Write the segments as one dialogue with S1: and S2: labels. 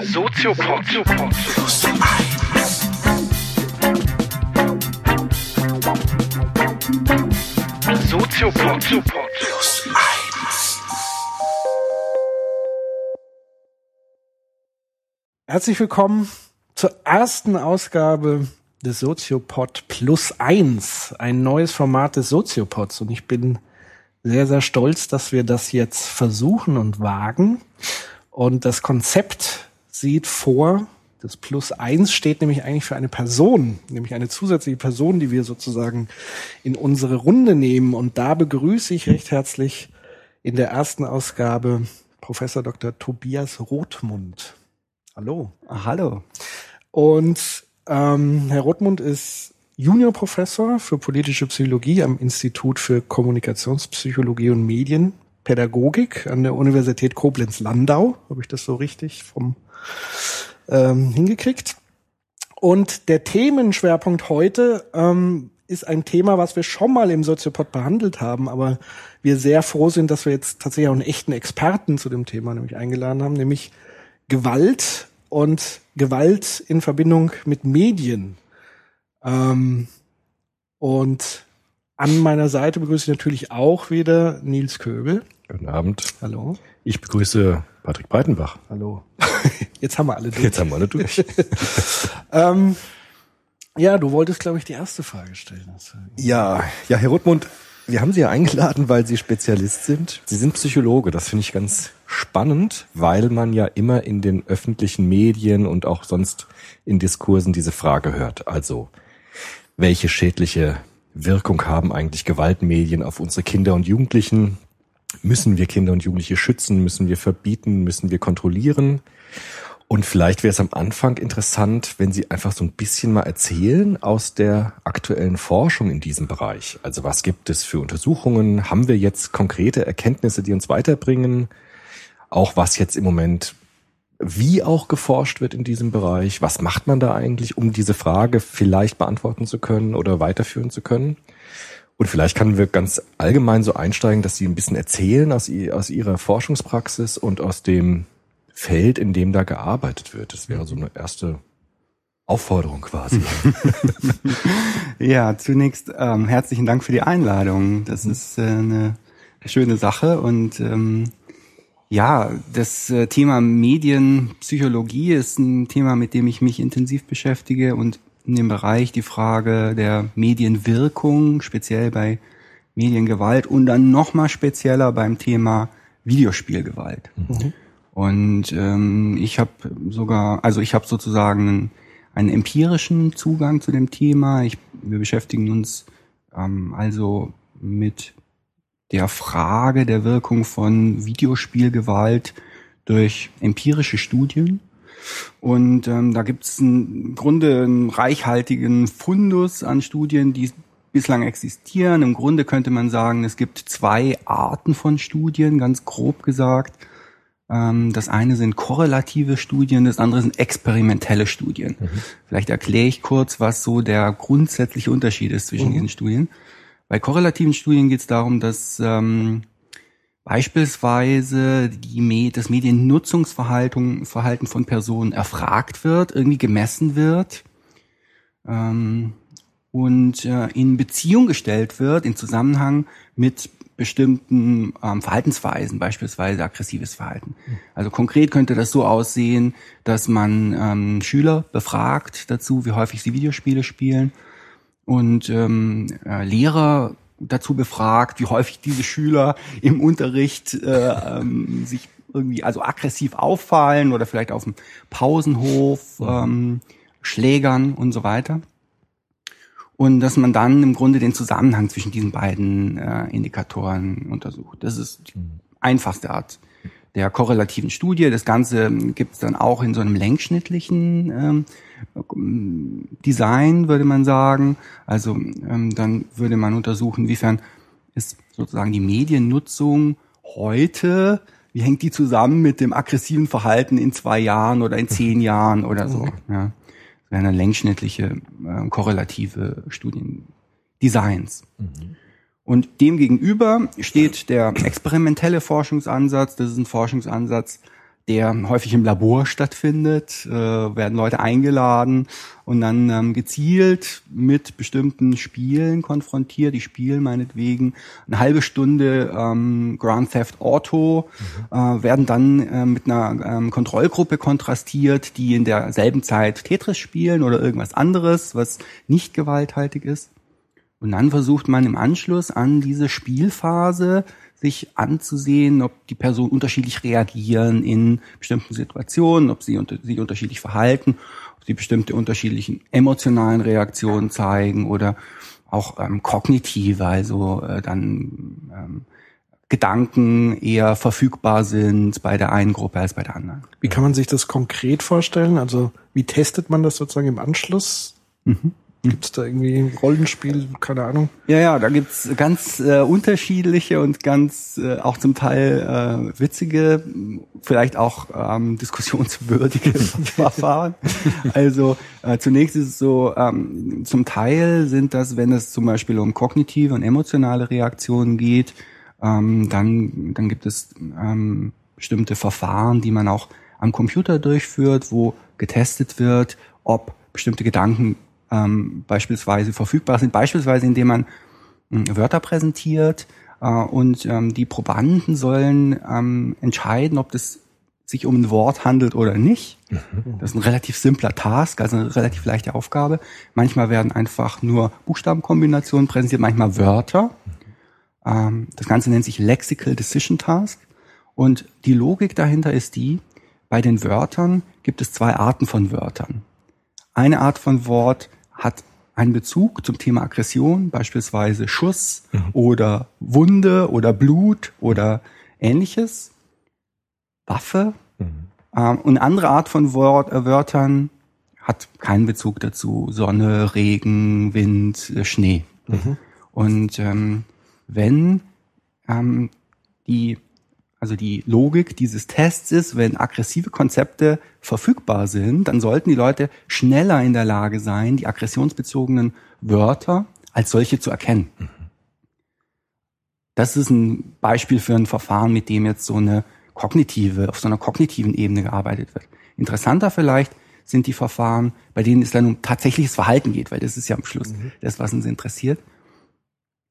S1: Soziopod. Soziopod. Plus eins.
S2: Herzlich willkommen zur ersten Ausgabe des Soziopod Plus eins, ein neues Format des Soziopods. Und ich bin sehr, sehr stolz, dass wir das jetzt versuchen und wagen. Und das Konzept sieht vor, das Plus eins steht nämlich eigentlich für eine Person, nämlich eine zusätzliche Person, die wir sozusagen in unsere Runde nehmen. Und da begrüße ich recht herzlich in der ersten Ausgabe Professor Dr. Tobias Rothmund. Hallo.
S3: Ah, hallo.
S2: Und ähm, Herr Rothmund ist Juniorprofessor für politische Psychologie am Institut für Kommunikationspsychologie und Medienpädagogik an der Universität Koblenz-Landau. Habe ich das so richtig vom ähm, hingekriegt? Und der Themenschwerpunkt heute ähm, ist ein Thema, was wir schon mal im Soziopod behandelt haben, aber wir sehr froh sind, dass wir jetzt tatsächlich auch einen echten Experten zu dem Thema nämlich eingeladen haben, nämlich Gewalt und Gewalt in Verbindung mit Medien. Ähm, und an meiner Seite begrüße ich natürlich auch wieder Nils Köbel.
S4: Guten Abend.
S2: Hallo.
S4: Ich begrüße Patrick Breitenbach.
S2: Hallo. Jetzt haben wir alle durch.
S4: Jetzt haben wir alle durch.
S2: ähm, ja, du wolltest, glaube ich, die erste Frage stellen.
S4: Ja, ja, Herr Rothmund, wir haben Sie ja eingeladen, weil Sie Spezialist sind. Sie sind Psychologe. Das finde ich ganz spannend, weil man ja immer in den öffentlichen Medien und auch sonst in Diskursen diese Frage hört. Also, welche schädliche Wirkung haben eigentlich Gewaltmedien auf unsere Kinder und Jugendlichen? Müssen wir Kinder und Jugendliche schützen? Müssen wir verbieten? Müssen wir kontrollieren? Und vielleicht wäre es am Anfang interessant, wenn Sie einfach so ein bisschen mal erzählen aus der aktuellen Forschung in diesem Bereich. Also was gibt es für Untersuchungen? Haben wir jetzt konkrete Erkenntnisse, die uns weiterbringen? Auch was jetzt im Moment, wie auch geforscht wird in diesem Bereich? Was macht man da eigentlich, um diese Frage vielleicht beantworten zu können oder weiterführen zu können? Und vielleicht können wir ganz allgemein so einsteigen, dass Sie ein bisschen erzählen aus, aus Ihrer Forschungspraxis und aus dem Feld, in dem da gearbeitet wird. Das wäre so eine erste Aufforderung quasi.
S3: ja, zunächst ähm, herzlichen Dank für die Einladung. Das ist äh, eine schöne Sache und ähm, ja, das äh, Thema Medienpsychologie ist ein Thema, mit dem ich mich intensiv beschäftige und in dem Bereich die Frage der Medienwirkung, speziell bei Mediengewalt und dann nochmal spezieller beim Thema Videospielgewalt. Mhm. Und ähm, ich habe sogar, also ich habe sozusagen einen, einen, empirischen Zugang zu dem Thema. Ich, wir beschäftigen uns ähm, also mit der Frage der Wirkung von Videospielgewalt durch empirische Studien. Und ähm, da gibt es im Grunde einen reichhaltigen Fundus an Studien, die bislang existieren. Im Grunde könnte man sagen, es gibt zwei Arten von Studien, ganz grob gesagt. Ähm, das eine sind korrelative Studien, das andere sind experimentelle Studien. Mhm. Vielleicht erkläre ich kurz, was so der grundsätzliche Unterschied ist zwischen mhm. diesen Studien. Bei korrelativen Studien geht es darum, dass ähm, beispielsweise die, das Mediennutzungsverhalten Verhalten von Personen erfragt wird, irgendwie gemessen wird ähm, und äh, in Beziehung gestellt wird, in Zusammenhang mit bestimmten ähm, Verhaltensweisen, beispielsweise aggressives Verhalten. Also konkret könnte das so aussehen, dass man ähm, Schüler befragt dazu, wie häufig sie Videospiele spielen und ähm, äh, Lehrer dazu befragt, wie häufig diese Schüler im Unterricht äh, ähm, sich irgendwie also aggressiv auffallen oder vielleicht auf dem Pausenhof ähm, schlägern und so weiter und dass man dann im Grunde den Zusammenhang zwischen diesen beiden äh, Indikatoren untersucht. Das ist die einfachste Art der korrelativen Studie. Das Ganze gibt es dann auch in so einem längsschnittlichen ähm, Design, würde man sagen. Also ähm, dann würde man untersuchen, inwiefern ist sozusagen die Mediennutzung heute, wie hängt die zusammen mit dem aggressiven Verhalten in zwei Jahren oder in zehn Jahren oder so. Ja wären dann längsschnittliche äh, korrelative Studiendesigns. Mhm. Und dem gegenüber steht der experimentelle Forschungsansatz. Das ist ein Forschungsansatz, der häufig im Labor stattfindet, äh, werden Leute eingeladen und dann ähm, gezielt mit bestimmten Spielen konfrontiert. Die spielen meinetwegen eine halbe Stunde ähm, Grand Theft Auto, mhm. äh, werden dann äh, mit einer ähm, Kontrollgruppe kontrastiert, die in derselben Zeit Tetris spielen oder irgendwas anderes, was nicht gewalthaltig ist. Und dann versucht man im Anschluss an diese Spielphase sich anzusehen, ob die Personen unterschiedlich reagieren in bestimmten Situationen, ob sie unter, sich unterschiedlich verhalten, ob sie bestimmte unterschiedlichen emotionalen Reaktionen zeigen oder auch ähm, kognitive, also äh, dann ähm, Gedanken eher verfügbar sind bei der einen Gruppe als bei der anderen.
S2: Wie kann man sich das konkret vorstellen? Also wie testet man das sozusagen im Anschluss? Mhm. Gibt es da irgendwie Rollenspiel, keine Ahnung?
S3: Ja, ja, da gibt's ganz äh, unterschiedliche und ganz äh, auch zum Teil äh, witzige, vielleicht auch ähm, diskussionswürdige Verfahren. Also äh, zunächst ist es so, ähm, zum Teil sind das, wenn es zum Beispiel um kognitive und emotionale Reaktionen geht, ähm, dann, dann gibt es ähm, bestimmte Verfahren, die man auch am Computer durchführt, wo getestet wird, ob bestimmte Gedanken ähm, beispielsweise verfügbar sind, beispielsweise indem man äh, Wörter präsentiert äh, und ähm, die Probanden sollen ähm, entscheiden, ob das sich um ein Wort handelt oder nicht. Mhm. Das ist ein relativ simpler Task, also eine relativ leichte Aufgabe. Manchmal werden einfach nur Buchstabenkombinationen präsentiert, manchmal Wörter. Ähm, das Ganze nennt sich Lexical Decision Task. Und die Logik dahinter ist die, bei den Wörtern gibt es zwei Arten von Wörtern. Eine Art von Wort hat einen Bezug zum Thema Aggression, beispielsweise Schuss mhm. oder Wunde oder Blut oder ähnliches, Waffe. Mhm. Ähm, und andere Art von Wort, äh, Wörtern hat keinen Bezug dazu. Sonne, Regen, Wind, äh, Schnee. Mhm. Und ähm, wenn ähm, die also die Logik dieses Tests ist, wenn aggressive Konzepte verfügbar sind, dann sollten die Leute schneller in der Lage sein, die aggressionsbezogenen Wörter als solche zu erkennen. Das ist ein Beispiel für ein Verfahren, mit dem jetzt so eine kognitive, auf so einer kognitiven Ebene gearbeitet wird. Interessanter vielleicht sind die Verfahren, bei denen es dann um tatsächliches Verhalten geht, weil das ist ja am Schluss mhm. das, was uns interessiert.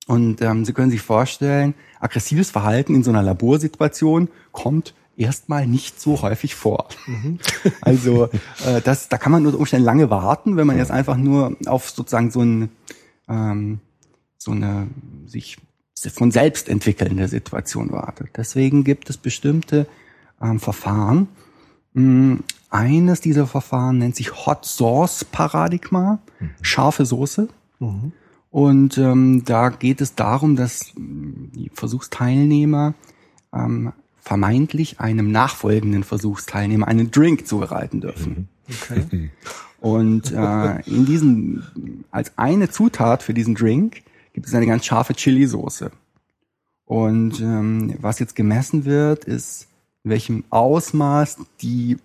S3: Und ähm, Sie können sich vorstellen, aggressives Verhalten in so einer Laborsituation kommt erstmal nicht so häufig vor. Mhm. Also äh, das, da kann man unter Umständen lange warten, wenn man jetzt einfach nur auf sozusagen so, ein, ähm, so eine sich von selbst entwickelnde Situation wartet. Deswegen gibt es bestimmte ähm, Verfahren. Hm, eines dieser Verfahren nennt sich Hot Sauce Paradigma, mhm. scharfe Soße. Mhm. Und ähm, da geht es darum, dass die Versuchsteilnehmer ähm, vermeintlich einem nachfolgenden Versuchsteilnehmer einen Drink zubereiten dürfen. Okay. Und äh, in diesen, als eine Zutat für diesen Drink gibt es eine ganz scharfe Chili-Soße. Und ähm, was jetzt gemessen wird, ist, in welchem Ausmaß die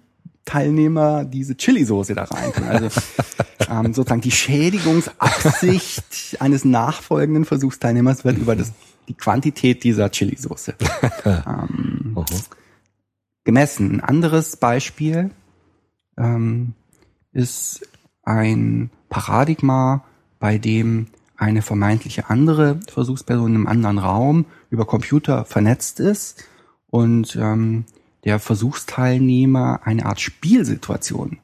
S3: Teilnehmer diese Chili-Soße da rein können. Also ähm, sozusagen die Schädigungsabsicht eines nachfolgenden Versuchsteilnehmers wird über das, die Quantität dieser Chili-Soße ähm, gemessen. Ein anderes Beispiel ähm, ist ein Paradigma, bei dem eine vermeintliche andere Versuchsperson im anderen Raum über Computer vernetzt ist und ähm, der Versuchsteilnehmer eine Art Spielsituation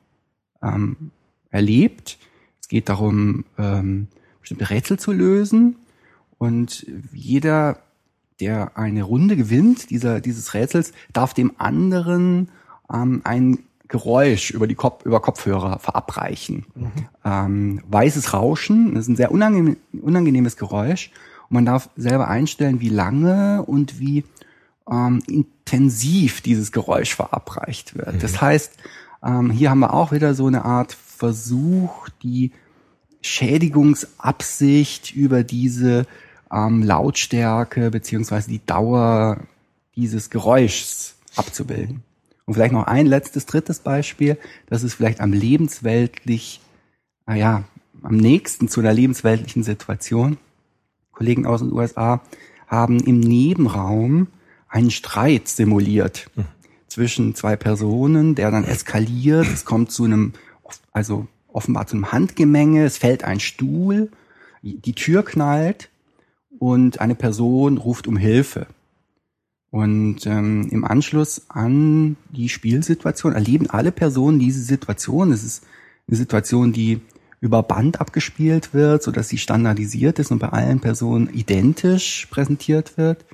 S3: ähm, erlebt. Es geht darum, ähm, bestimmte Rätsel zu lösen und jeder, der eine Runde gewinnt, dieser, dieses Rätsels, darf dem anderen ähm, ein Geräusch über die Kopf, über Kopfhörer verabreichen. Mhm. Ähm, weißes Rauschen, das ist ein sehr unangenehm, unangenehmes Geräusch. Und man darf selber einstellen, wie lange und wie ähm, intensiv dieses Geräusch verabreicht wird. Mhm. Das heißt, ähm, hier haben wir auch wieder so eine Art Versuch, die Schädigungsabsicht über diese ähm, Lautstärke beziehungsweise die Dauer dieses Geräuschs abzubilden. Und vielleicht noch ein letztes, drittes Beispiel, das ist vielleicht am lebensweltlich, naja, am nächsten zu einer lebensweltlichen Situation. Kollegen aus den USA haben im Nebenraum einen Streit simuliert. Mhm zwischen zwei Personen, der dann eskaliert. Es kommt zu einem, also offenbar zu einem Handgemenge. Es fällt ein Stuhl, die Tür knallt und eine Person ruft um Hilfe. Und ähm, im Anschluss an die Spielsituation erleben alle Personen diese Situation. Es ist eine Situation, die über Band abgespielt wird, so dass sie standardisiert ist und bei allen Personen identisch präsentiert wird.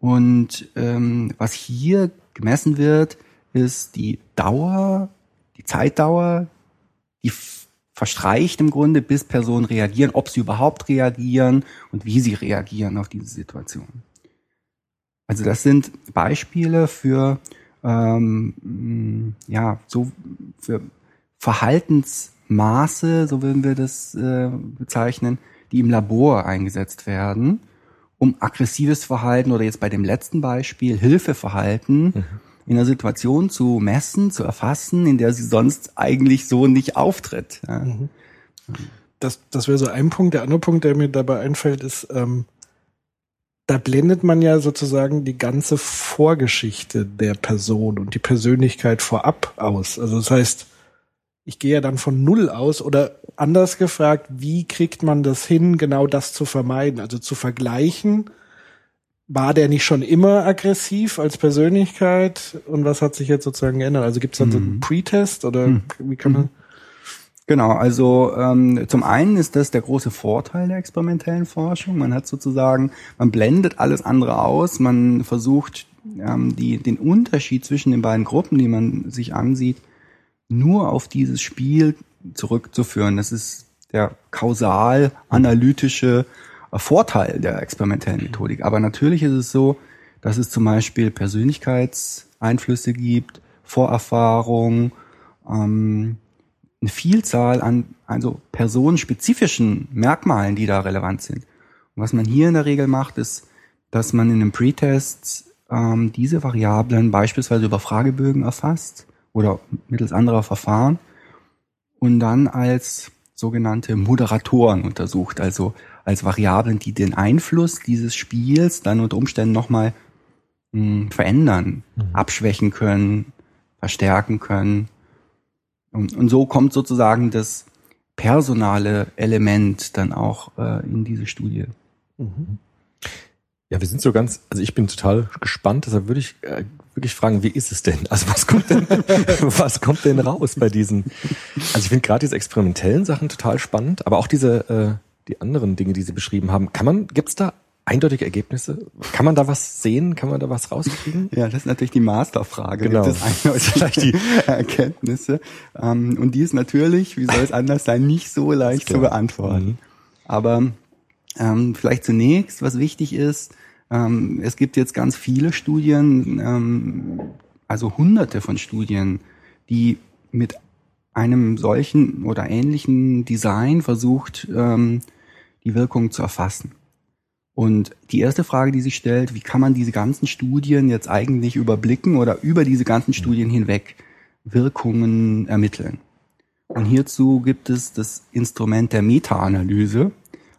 S3: Und ähm, was hier gemessen wird, ist die Dauer, die Zeitdauer, die verstreicht im Grunde, bis Personen reagieren, ob sie überhaupt reagieren und wie sie reagieren auf diese Situation. Also das sind Beispiele für ähm, ja so für Verhaltens Maße, so würden wir das äh, bezeichnen, die im Labor eingesetzt werden, um aggressives Verhalten oder jetzt bei dem letzten Beispiel Hilfeverhalten mhm. in einer Situation zu messen, zu erfassen, in der sie sonst eigentlich so nicht auftritt. Ja. Mhm.
S2: Das, das wäre so ein Punkt. Der andere Punkt, der mir dabei einfällt, ist, ähm, da blendet man ja sozusagen die ganze Vorgeschichte der Person und die Persönlichkeit vorab aus. Also das heißt, ich gehe ja dann von Null aus oder anders gefragt, wie kriegt man das hin, genau das zu vermeiden? Also zu vergleichen, war der nicht schon immer aggressiv als Persönlichkeit und was hat sich jetzt sozusagen geändert? Also gibt es dann mhm. so einen mhm. Pre-Test oder mhm. wie kann man? Mhm.
S3: Genau, also ähm, zum einen ist das der große Vorteil der experimentellen Forschung. Man hat sozusagen, man blendet alles andere aus, man versucht ähm, die, den Unterschied zwischen den beiden Gruppen, die man sich ansieht, nur auf dieses Spiel zurückzuführen. Das ist der kausal-analytische äh, Vorteil der experimentellen Methodik. Aber natürlich ist es so, dass es zum Beispiel Persönlichkeitseinflüsse gibt, Vorerfahrung, ähm, eine Vielzahl an also personenspezifischen Merkmalen, die da relevant sind. Und was man hier in der Regel macht, ist, dass man in einem Pretest ähm, diese Variablen beispielsweise über Fragebögen erfasst oder mittels anderer Verfahren und dann als sogenannte Moderatoren untersucht, also als Variablen, die den Einfluss dieses Spiels dann unter Umständen nochmal hm, verändern, mhm. abschwächen können, verstärken können. Und, und, so kommt sozusagen das personale Element dann auch äh, in diese Studie. Mhm.
S4: Ja, wir sind so ganz, also ich bin total gespannt, deshalb würde ich äh, wirklich fragen, wie ist es denn? Also was kommt denn, was kommt denn raus bei diesen? Also ich finde gerade diese experimentellen Sachen total spannend, aber auch diese, äh, die anderen Dinge, die Sie beschrieben haben. Kann man, gibt's da eindeutige Ergebnisse? Kann man da was sehen? Kann man da was rauskriegen?
S3: Ja, das ist natürlich die Masterfrage. Genau. Gibt es eindeutige Erkenntnisse? Ähm, und die ist natürlich, wie soll es anders sein, nicht so leicht zu beantworten. Mhm. Aber ähm, vielleicht zunächst, was wichtig ist, ähm, es gibt jetzt ganz viele Studien, ähm, also hunderte von Studien, die mit einem solchen oder ähnlichen Design versucht, ähm, die Wirkung zu erfassen. Und die erste Frage, die sich stellt, wie kann man diese ganzen Studien jetzt eigentlich überblicken oder über diese ganzen Studien hinweg Wirkungen ermitteln? Und hierzu gibt es das Instrument der Meta-Analyse.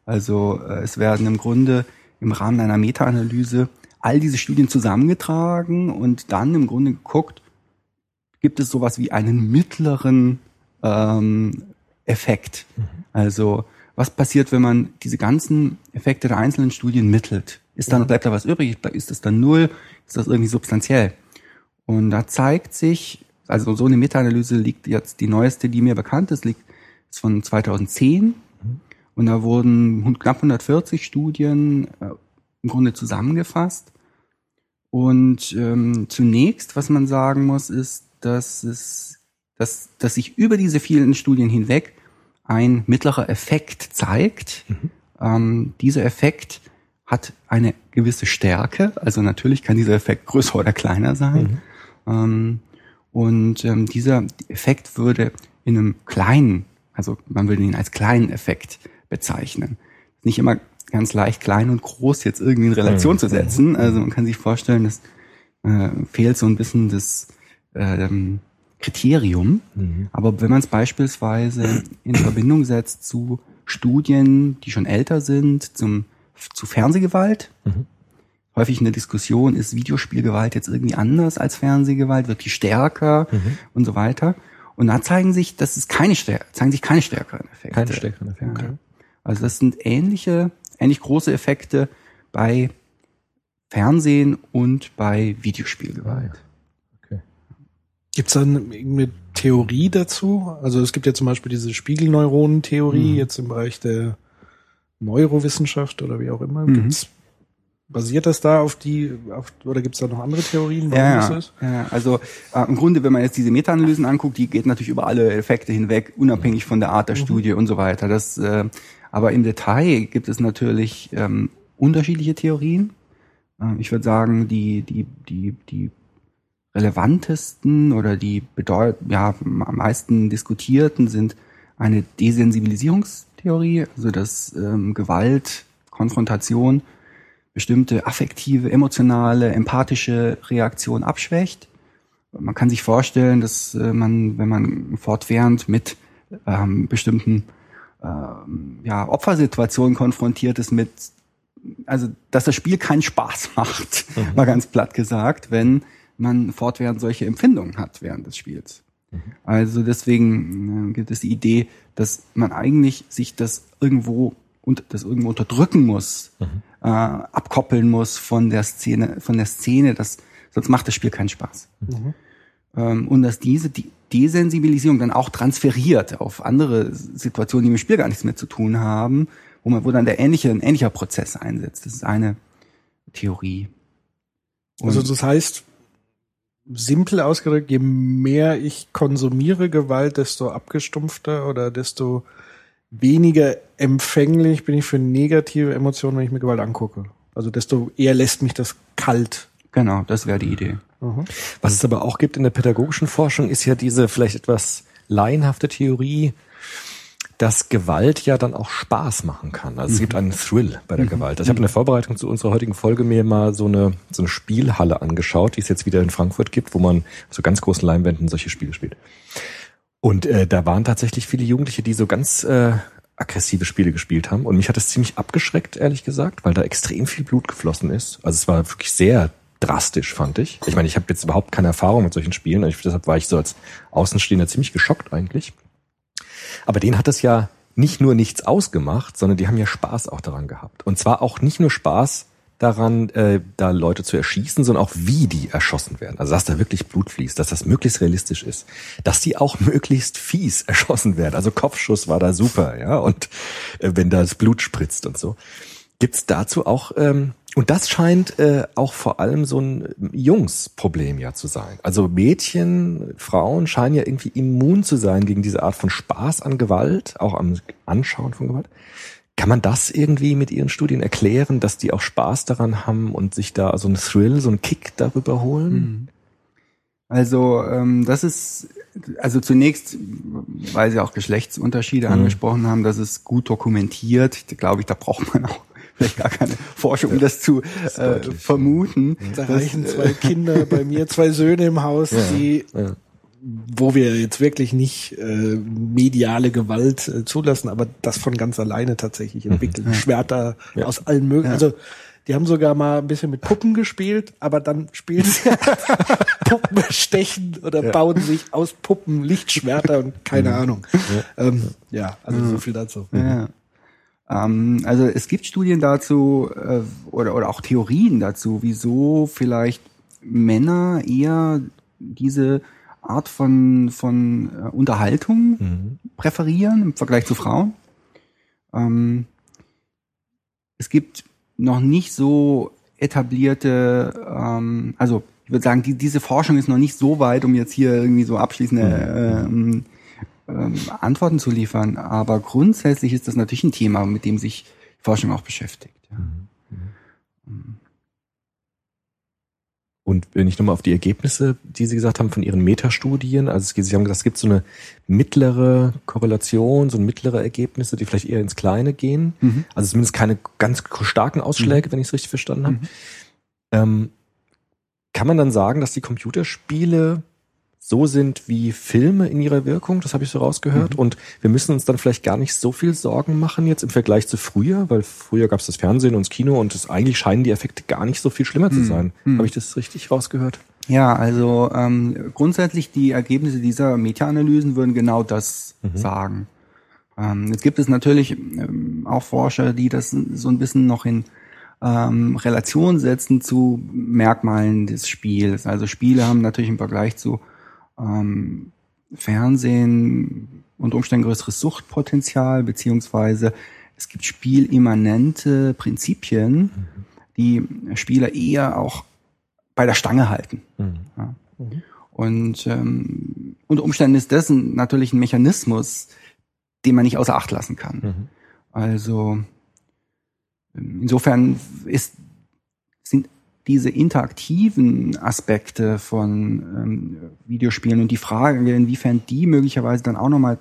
S3: Also äh, es werden im Grunde im Rahmen einer Meta-Analyse all diese Studien zusammengetragen und dann im Grunde geguckt, gibt es sowas wie einen mittleren ähm, Effekt. Mhm. Also was passiert, wenn man diese ganzen Effekte der einzelnen Studien mittelt? Ist dann, mhm. bleibt da was übrig? Ist das dann null? Ist das irgendwie substanziell? Und da zeigt sich, also so eine Meta-Analyse liegt jetzt, die neueste, die mir bekannt ist, liegt ist von 2010 und da wurden knapp 140 Studien äh, im Grunde zusammengefasst. Und ähm, zunächst, was man sagen muss, ist, dass es, dass, dass sich über diese vielen Studien hinweg ein mittlerer Effekt zeigt. Mhm. Ähm, dieser Effekt hat eine gewisse Stärke, also natürlich kann dieser Effekt größer oder kleiner sein. Mhm. Ähm, und ähm, dieser Effekt würde in einem kleinen, also man würde ihn als kleinen Effekt bezeichnen. Nicht immer ganz leicht klein und groß jetzt irgendwie in Relation mhm. zu setzen. Also man kann sich vorstellen, dass äh, fehlt so ein bisschen das ähm, Kriterium. Mhm. Aber wenn man es beispielsweise in Verbindung setzt zu Studien, die schon älter sind, zum, zu Fernsehgewalt, mhm. häufig in der Diskussion, ist Videospielgewalt jetzt irgendwie anders als Fernsehgewalt, wird die stärker
S4: Mhm.
S3: und so weiter. Und da zeigen sich, das ist keine zeigen sich keine stärkeren Effekte.
S4: Keine stärkeren Effekte.
S3: Ja. Also das sind ähnliche, ähnlich große Effekte bei Fernsehen und bei Videospielgewalt.
S2: Gibt's dann irgendeine Theorie dazu? Also es gibt ja zum Beispiel diese Spiegelneuronen-Theorie
S3: Mhm.
S2: jetzt im Bereich der Neurowissenschaft oder wie auch immer.
S3: Mhm.
S2: Gibt's, basiert das da auf die, auf, oder gibt's da noch andere Theorien, warum
S3: Ja,
S2: das ist?
S3: ja, also äh, im Grunde, wenn man jetzt diese Meta-Analysen anguckt, die geht natürlich über alle Effekte hinweg, unabhängig von der Art der Studie und so weiter. Das, äh, aber im Detail gibt es natürlich ähm, unterschiedliche Theorien. Ähm, ich würde sagen, die, die, die, die relevantesten oder die bedeut ja, am meisten diskutierten sind eine Desensibilisierungstheorie, also dass ähm, Gewalt, Konfrontation bestimmte affektive, emotionale, empathische Reaktion abschwächt. Man kann sich vorstellen, dass äh, man, wenn man fortwährend mit ähm, bestimmten ähm, ja, Opfersituationen konfrontiert ist, mit also dass das Spiel keinen Spaß macht, mal ganz platt gesagt, wenn man fortwährend solche Empfindungen hat während des Spiels. Also deswegen äh, gibt es die Idee, dass man eigentlich sich das irgendwo und das irgendwo unterdrücken muss, äh, abkoppeln muss von der Szene, von der Szene, das, sonst macht das Spiel keinen Spaß. Ähm, und dass diese die Desensibilisierung dann auch transferiert auf andere Situationen, die mit dem Spiel gar nichts mehr zu tun haben, wo man, wo dann der ähnliche, ein ähnlicher Prozess einsetzt. Das ist eine Theorie. Und-
S2: Also das heißt, simpel ausgedrückt, je mehr ich konsumiere Gewalt, desto abgestumpfter oder desto weniger empfänglich bin ich für negative Emotionen, wenn ich mir Gewalt angucke. Also desto eher lässt mich das kalt.
S3: genau, das wäre die Idee.
S2: Mhm.
S4: Was es aber auch gibt in der pädagogischen Forschung, ist ja diese vielleicht etwas laienhafte Theorie, dass Gewalt ja dann auch Spaß machen kann. Also es gibt einen Thrill bei der Gewalt. Also ich habe in der Vorbereitung zu unserer heutigen Folge mir mal so eine, so eine Spielhalle angeschaut, die es jetzt wieder in Frankfurt gibt, wo man so ganz großen Leinwänden solche Spiele spielt. Und äh, da waren tatsächlich viele Jugendliche, die so ganz äh, aggressive Spiele gespielt haben. Und mich hat das ziemlich abgeschreckt, ehrlich gesagt, weil da extrem viel Blut geflossen ist. Also es war wirklich sehr drastisch, fand ich. Ich meine, ich habe jetzt überhaupt keine Erfahrung mit solchen Spielen. Und ich, deshalb war ich so als Außenstehender ziemlich geschockt eigentlich. Aber denen hat das ja nicht nur nichts ausgemacht, sondern die haben ja Spaß auch daran gehabt. Und zwar auch nicht nur Spaß daran, äh, da Leute zu erschießen, sondern auch wie die erschossen werden. Also dass da wirklich Blut fließt, dass das möglichst realistisch ist, dass die auch möglichst fies erschossen werden. Also Kopfschuss war da super, ja. Und äh, wenn da das Blut spritzt und so. Gibt's dazu auch, ähm, und das scheint äh, auch vor allem so ein Jungsproblem ja zu sein. Also Mädchen, Frauen scheinen ja irgendwie immun zu sein gegen diese Art von Spaß an Gewalt, auch am Anschauen von Gewalt. Kann man das irgendwie mit Ihren Studien erklären, dass die auch Spaß daran haben und sich da so einen Thrill, so einen Kick darüber holen?
S3: Also ähm, das ist also zunächst, weil Sie auch Geschlechtsunterschiede
S4: Mhm.
S3: angesprochen haben, das ist gut dokumentiert. Da glaube ich, da braucht man auch vielleicht gar keine Forschung, um das zu äh,
S4: deutlich,
S3: vermuten.
S2: Da
S3: Das,
S2: reichen zwei Kinder bei mir, zwei Söhne im Haus, die,
S4: ja.
S2: wo wir jetzt wirklich nicht äh, mediale Gewalt äh, zulassen, aber das von ganz alleine tatsächlich entwickeln. Schwerter
S4: Ja.
S2: aus allen möglichen. Also die haben sogar mal ein bisschen mit Puppen gespielt, aber dann spielen sie Puppen stechen oder bauen sich aus Puppen Lichtschwerter und keine Ahnung. Ja, ähm, ja also so viel dazu.
S3: Ja. Ähm, also es gibt Studien dazu äh, oder, oder auch Theorien dazu, wieso vielleicht Männer eher diese Art von, von äh, Unterhaltung präferieren im Vergleich zu Frauen. Ähm, es gibt noch nicht so etablierte, ähm, also ich würde sagen, die, diese Forschung ist noch nicht so weit, um jetzt hier irgendwie so abschließende ähm, ähm, Antworten zu liefern. Aber grundsätzlich ist das natürlich ein Thema, mit dem sich Forschung auch beschäftigt. Ja.
S4: Und wenn ich nochmal auf die Ergebnisse, die Sie gesagt haben von Ihren Metastudien, also es, Sie haben gesagt, es gibt so eine mittlere Korrelation, so mittlere Ergebnisse, die vielleicht eher ins Kleine gehen.
S3: Mhm.
S4: Also zumindest keine ganz starken Ausschläge, wenn ich es richtig verstanden habe. Ähm, kann man dann sagen, dass die Computerspiele so sind wie Filme in ihrer Wirkung, das habe ich so rausgehört.
S3: Mhm.
S4: Und wir müssen uns dann vielleicht gar nicht so viel Sorgen machen jetzt im Vergleich zu früher, weil früher gab es das Fernsehen und das Kino und es eigentlich scheinen die Effekte gar nicht so viel schlimmer
S3: Mhm.
S4: zu sein. Habe ich das richtig rausgehört?
S3: Ja, also ähm, grundsätzlich die Ergebnisse dieser Meta-Analysen würden genau das sagen. Ähm, jetzt gibt es natürlich ähm, auch Forscher, die das so ein bisschen noch in ähm, Relation setzen zu Merkmalen des Spiels. Also Spiele haben natürlich im Vergleich zu ähm, Fernsehen und Umständen größeres Suchtpotenzial, beziehungsweise es gibt spielimmanente Prinzipien, die Spieler eher auch bei der Stange halten. Ja. Und ähm, unter Umständen ist das natürlich ein Mechanismus, den man nicht außer Acht lassen kann. Also ähm, insofern ist, sind diese interaktiven Aspekte von ähm, Videospielen und die Frage, inwiefern die möglicherweise dann auch nochmal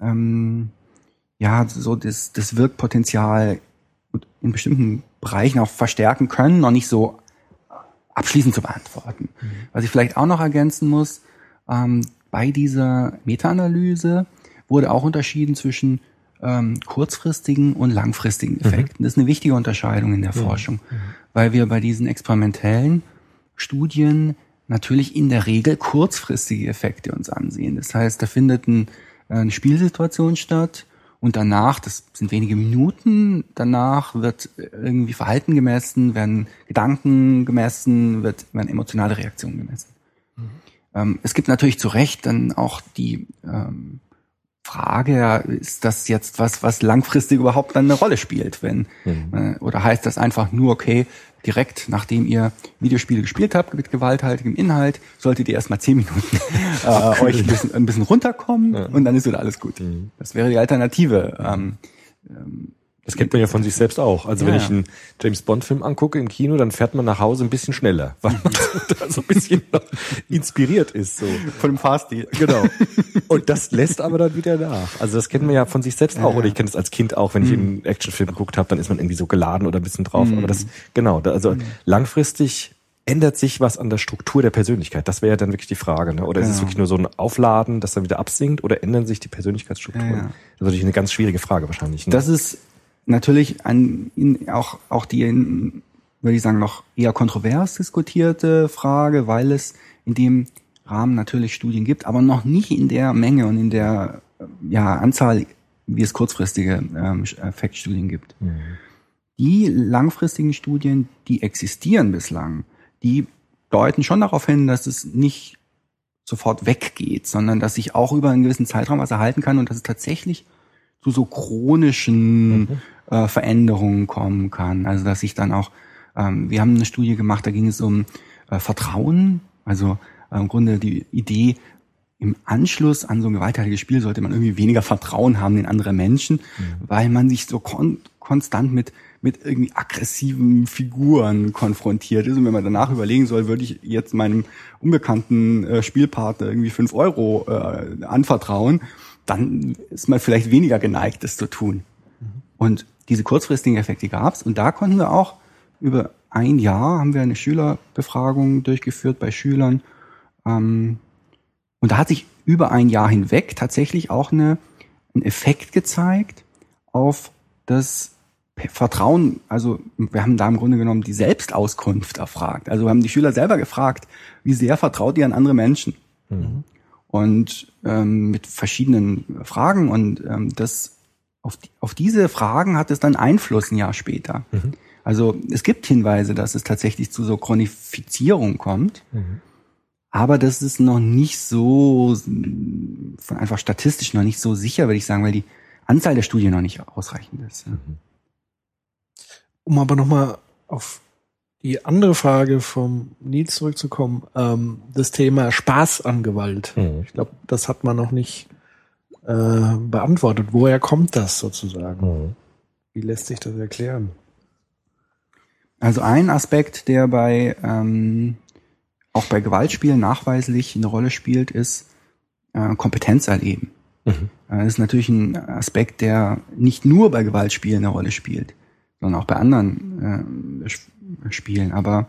S3: ähm, ja so das, das Wirkpotenzial in bestimmten Bereichen auch verstärken können, noch nicht so abschließend zu beantworten. Was ich vielleicht auch noch ergänzen muss, ähm, bei dieser Meta-Analyse wurde auch unterschieden zwischen ähm, kurzfristigen und langfristigen Effekten. Das ist eine wichtige Unterscheidung in der Forschung, weil wir bei diesen experimentellen Studien natürlich in der Regel kurzfristige Effekte uns ansehen. Das heißt, da findet ein, äh, eine Spielsituation statt und danach, das sind wenige Minuten, danach wird irgendwie Verhalten gemessen, werden Gedanken gemessen, wird, werden emotionale Reaktionen gemessen. Ähm, es gibt natürlich zu Recht dann auch die ähm, Frage, ja, ist das jetzt was, was langfristig überhaupt dann eine Rolle spielt, wenn äh, oder heißt das einfach nur okay, direkt nachdem ihr Videospiele gespielt habt mit gewalthaltigem Inhalt, solltet ihr erstmal zehn Minuten äh, euch ein bisschen, ein bisschen runterkommen und dann ist wieder alles gut. Das wäre die Alternative. Ähm,
S4: Das kennt man ja von sich selbst auch. Also
S3: Ja,
S4: wenn
S3: ja.
S4: ich einen James Bond Film angucke im Kino, dann fährt man nach Hause ein bisschen schneller, weil man da so ein bisschen inspiriert ist. So.
S3: von dem Fahrstil.
S4: Genau. Und das lässt aber dann wieder nach. Also das kennt man ja von sich selbst auch. Oder ich kenne das als Kind auch, wenn ich einen Actionfilm geguckt habe, dann ist man irgendwie so geladen oder ein bisschen drauf. Aber das, genau, also langfristig ändert sich was an der Struktur der Persönlichkeit. Das wäre ja dann wirklich die Frage. Ne? Oder ist es
S3: Genau.
S4: wirklich nur so ein Aufladen, das dann wieder absinkt? Oder ändern sich die Persönlichkeitsstrukturen?
S3: Ja, ja.
S4: Das ist natürlich eine ganz schwierige Frage wahrscheinlich. Ne?
S3: Das ist natürlich in, auch, auch die, würde ich sagen, noch eher kontrovers diskutierte Frage, weil es in dem Rahmen natürlich Studien gibt, aber noch nicht in der Menge und in der äh, ja, Anzahl, wie es kurzfristige ähm, Effektstudien gibt. Die langfristigen Studien, die existieren bislang, die deuten schon darauf hin, dass es nicht sofort weggeht, sondern dass sich auch über einen gewissen Zeitraum was erhalten kann und dass es tatsächlich zu so chronischen äh, Veränderungen kommen kann. Also dass sich dann auch, ähm, wir haben eine Studie gemacht, da ging es um äh, Vertrauen, also äh, im Grunde die Idee, im Anschluss an so ein gewalttätiges Spiel sollte man irgendwie weniger Vertrauen haben in andere Menschen, weil man sich so kon konstant mit mit irgendwie aggressiven Figuren konfrontiert ist. Und wenn man danach überlegen soll, würde ich jetzt meinem unbekannten äh, Spielpartner irgendwie fünf Euro äh, anvertrauen, dann ist man vielleicht weniger geneigt, das zu tun. Und diese kurzfristigen Effekte gab's. Und da konnten wir auch über ein Jahr haben wir eine Schülerbefragung durchgeführt bei Schülern. Ähm, und da hat sich über ein Jahr hinweg tatsächlich auch eine, ein Effekt gezeigt auf das Vertrauen. Also wir haben da im Grunde genommen die Selbstauskunft erfragt. Also wir haben die Schüler selber gefragt, wie sehr vertraut ihr an andere Menschen? Und ähm, mit verschiedenen Fragen und ähm, das auf, die, auf diese Fragen hat es dann Einfluss ein Jahr später. Also es gibt Hinweise, dass es tatsächlich zu so Chronifizierung kommt. Aber das ist noch nicht so, von einfach statistisch noch nicht so sicher, würde ich sagen, weil die Anzahl der Studien noch nicht ausreichend ist. ja.
S2: Um aber nochmal auf die andere Frage vom Nils zurückzukommen, ähm, das Thema Spaß an Gewalt.
S4: Mhm.
S2: Ich glaube, das hat man noch nicht äh, beantwortet. Woher kommt das sozusagen?
S4: Mhm.
S2: Wie lässt sich das erklären?
S3: Also ein Aspekt, der bei ähm, auch bei Gewaltspielen nachweislich eine Rolle spielt, ist äh, Kompetenz erleben.
S4: Mhm.
S3: Äh, Das ist natürlich ein Aspekt, der nicht nur bei Gewaltspielen eine Rolle spielt, sondern auch bei anderen äh, Spielen. Aber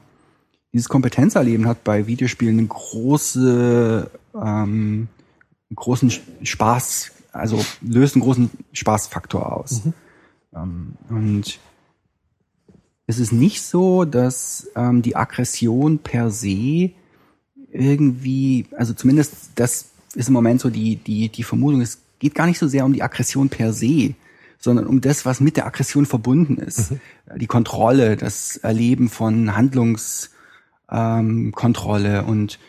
S3: dieses Kompetenzerleben hat bei Videospielen eine große äh, ähm, einen großen Spaß, also löst einen großen Spaßfaktor aus. Ähm, und es ist nicht so, dass ähm, die Aggression per se irgendwie, also zumindest das ist im Moment so die, die, die Vermutung, es geht gar nicht so sehr um die Aggression per se, sondern um das, was mit der Aggression verbunden ist. Die Kontrolle, das Erleben von Handlungskontrolle ähm, und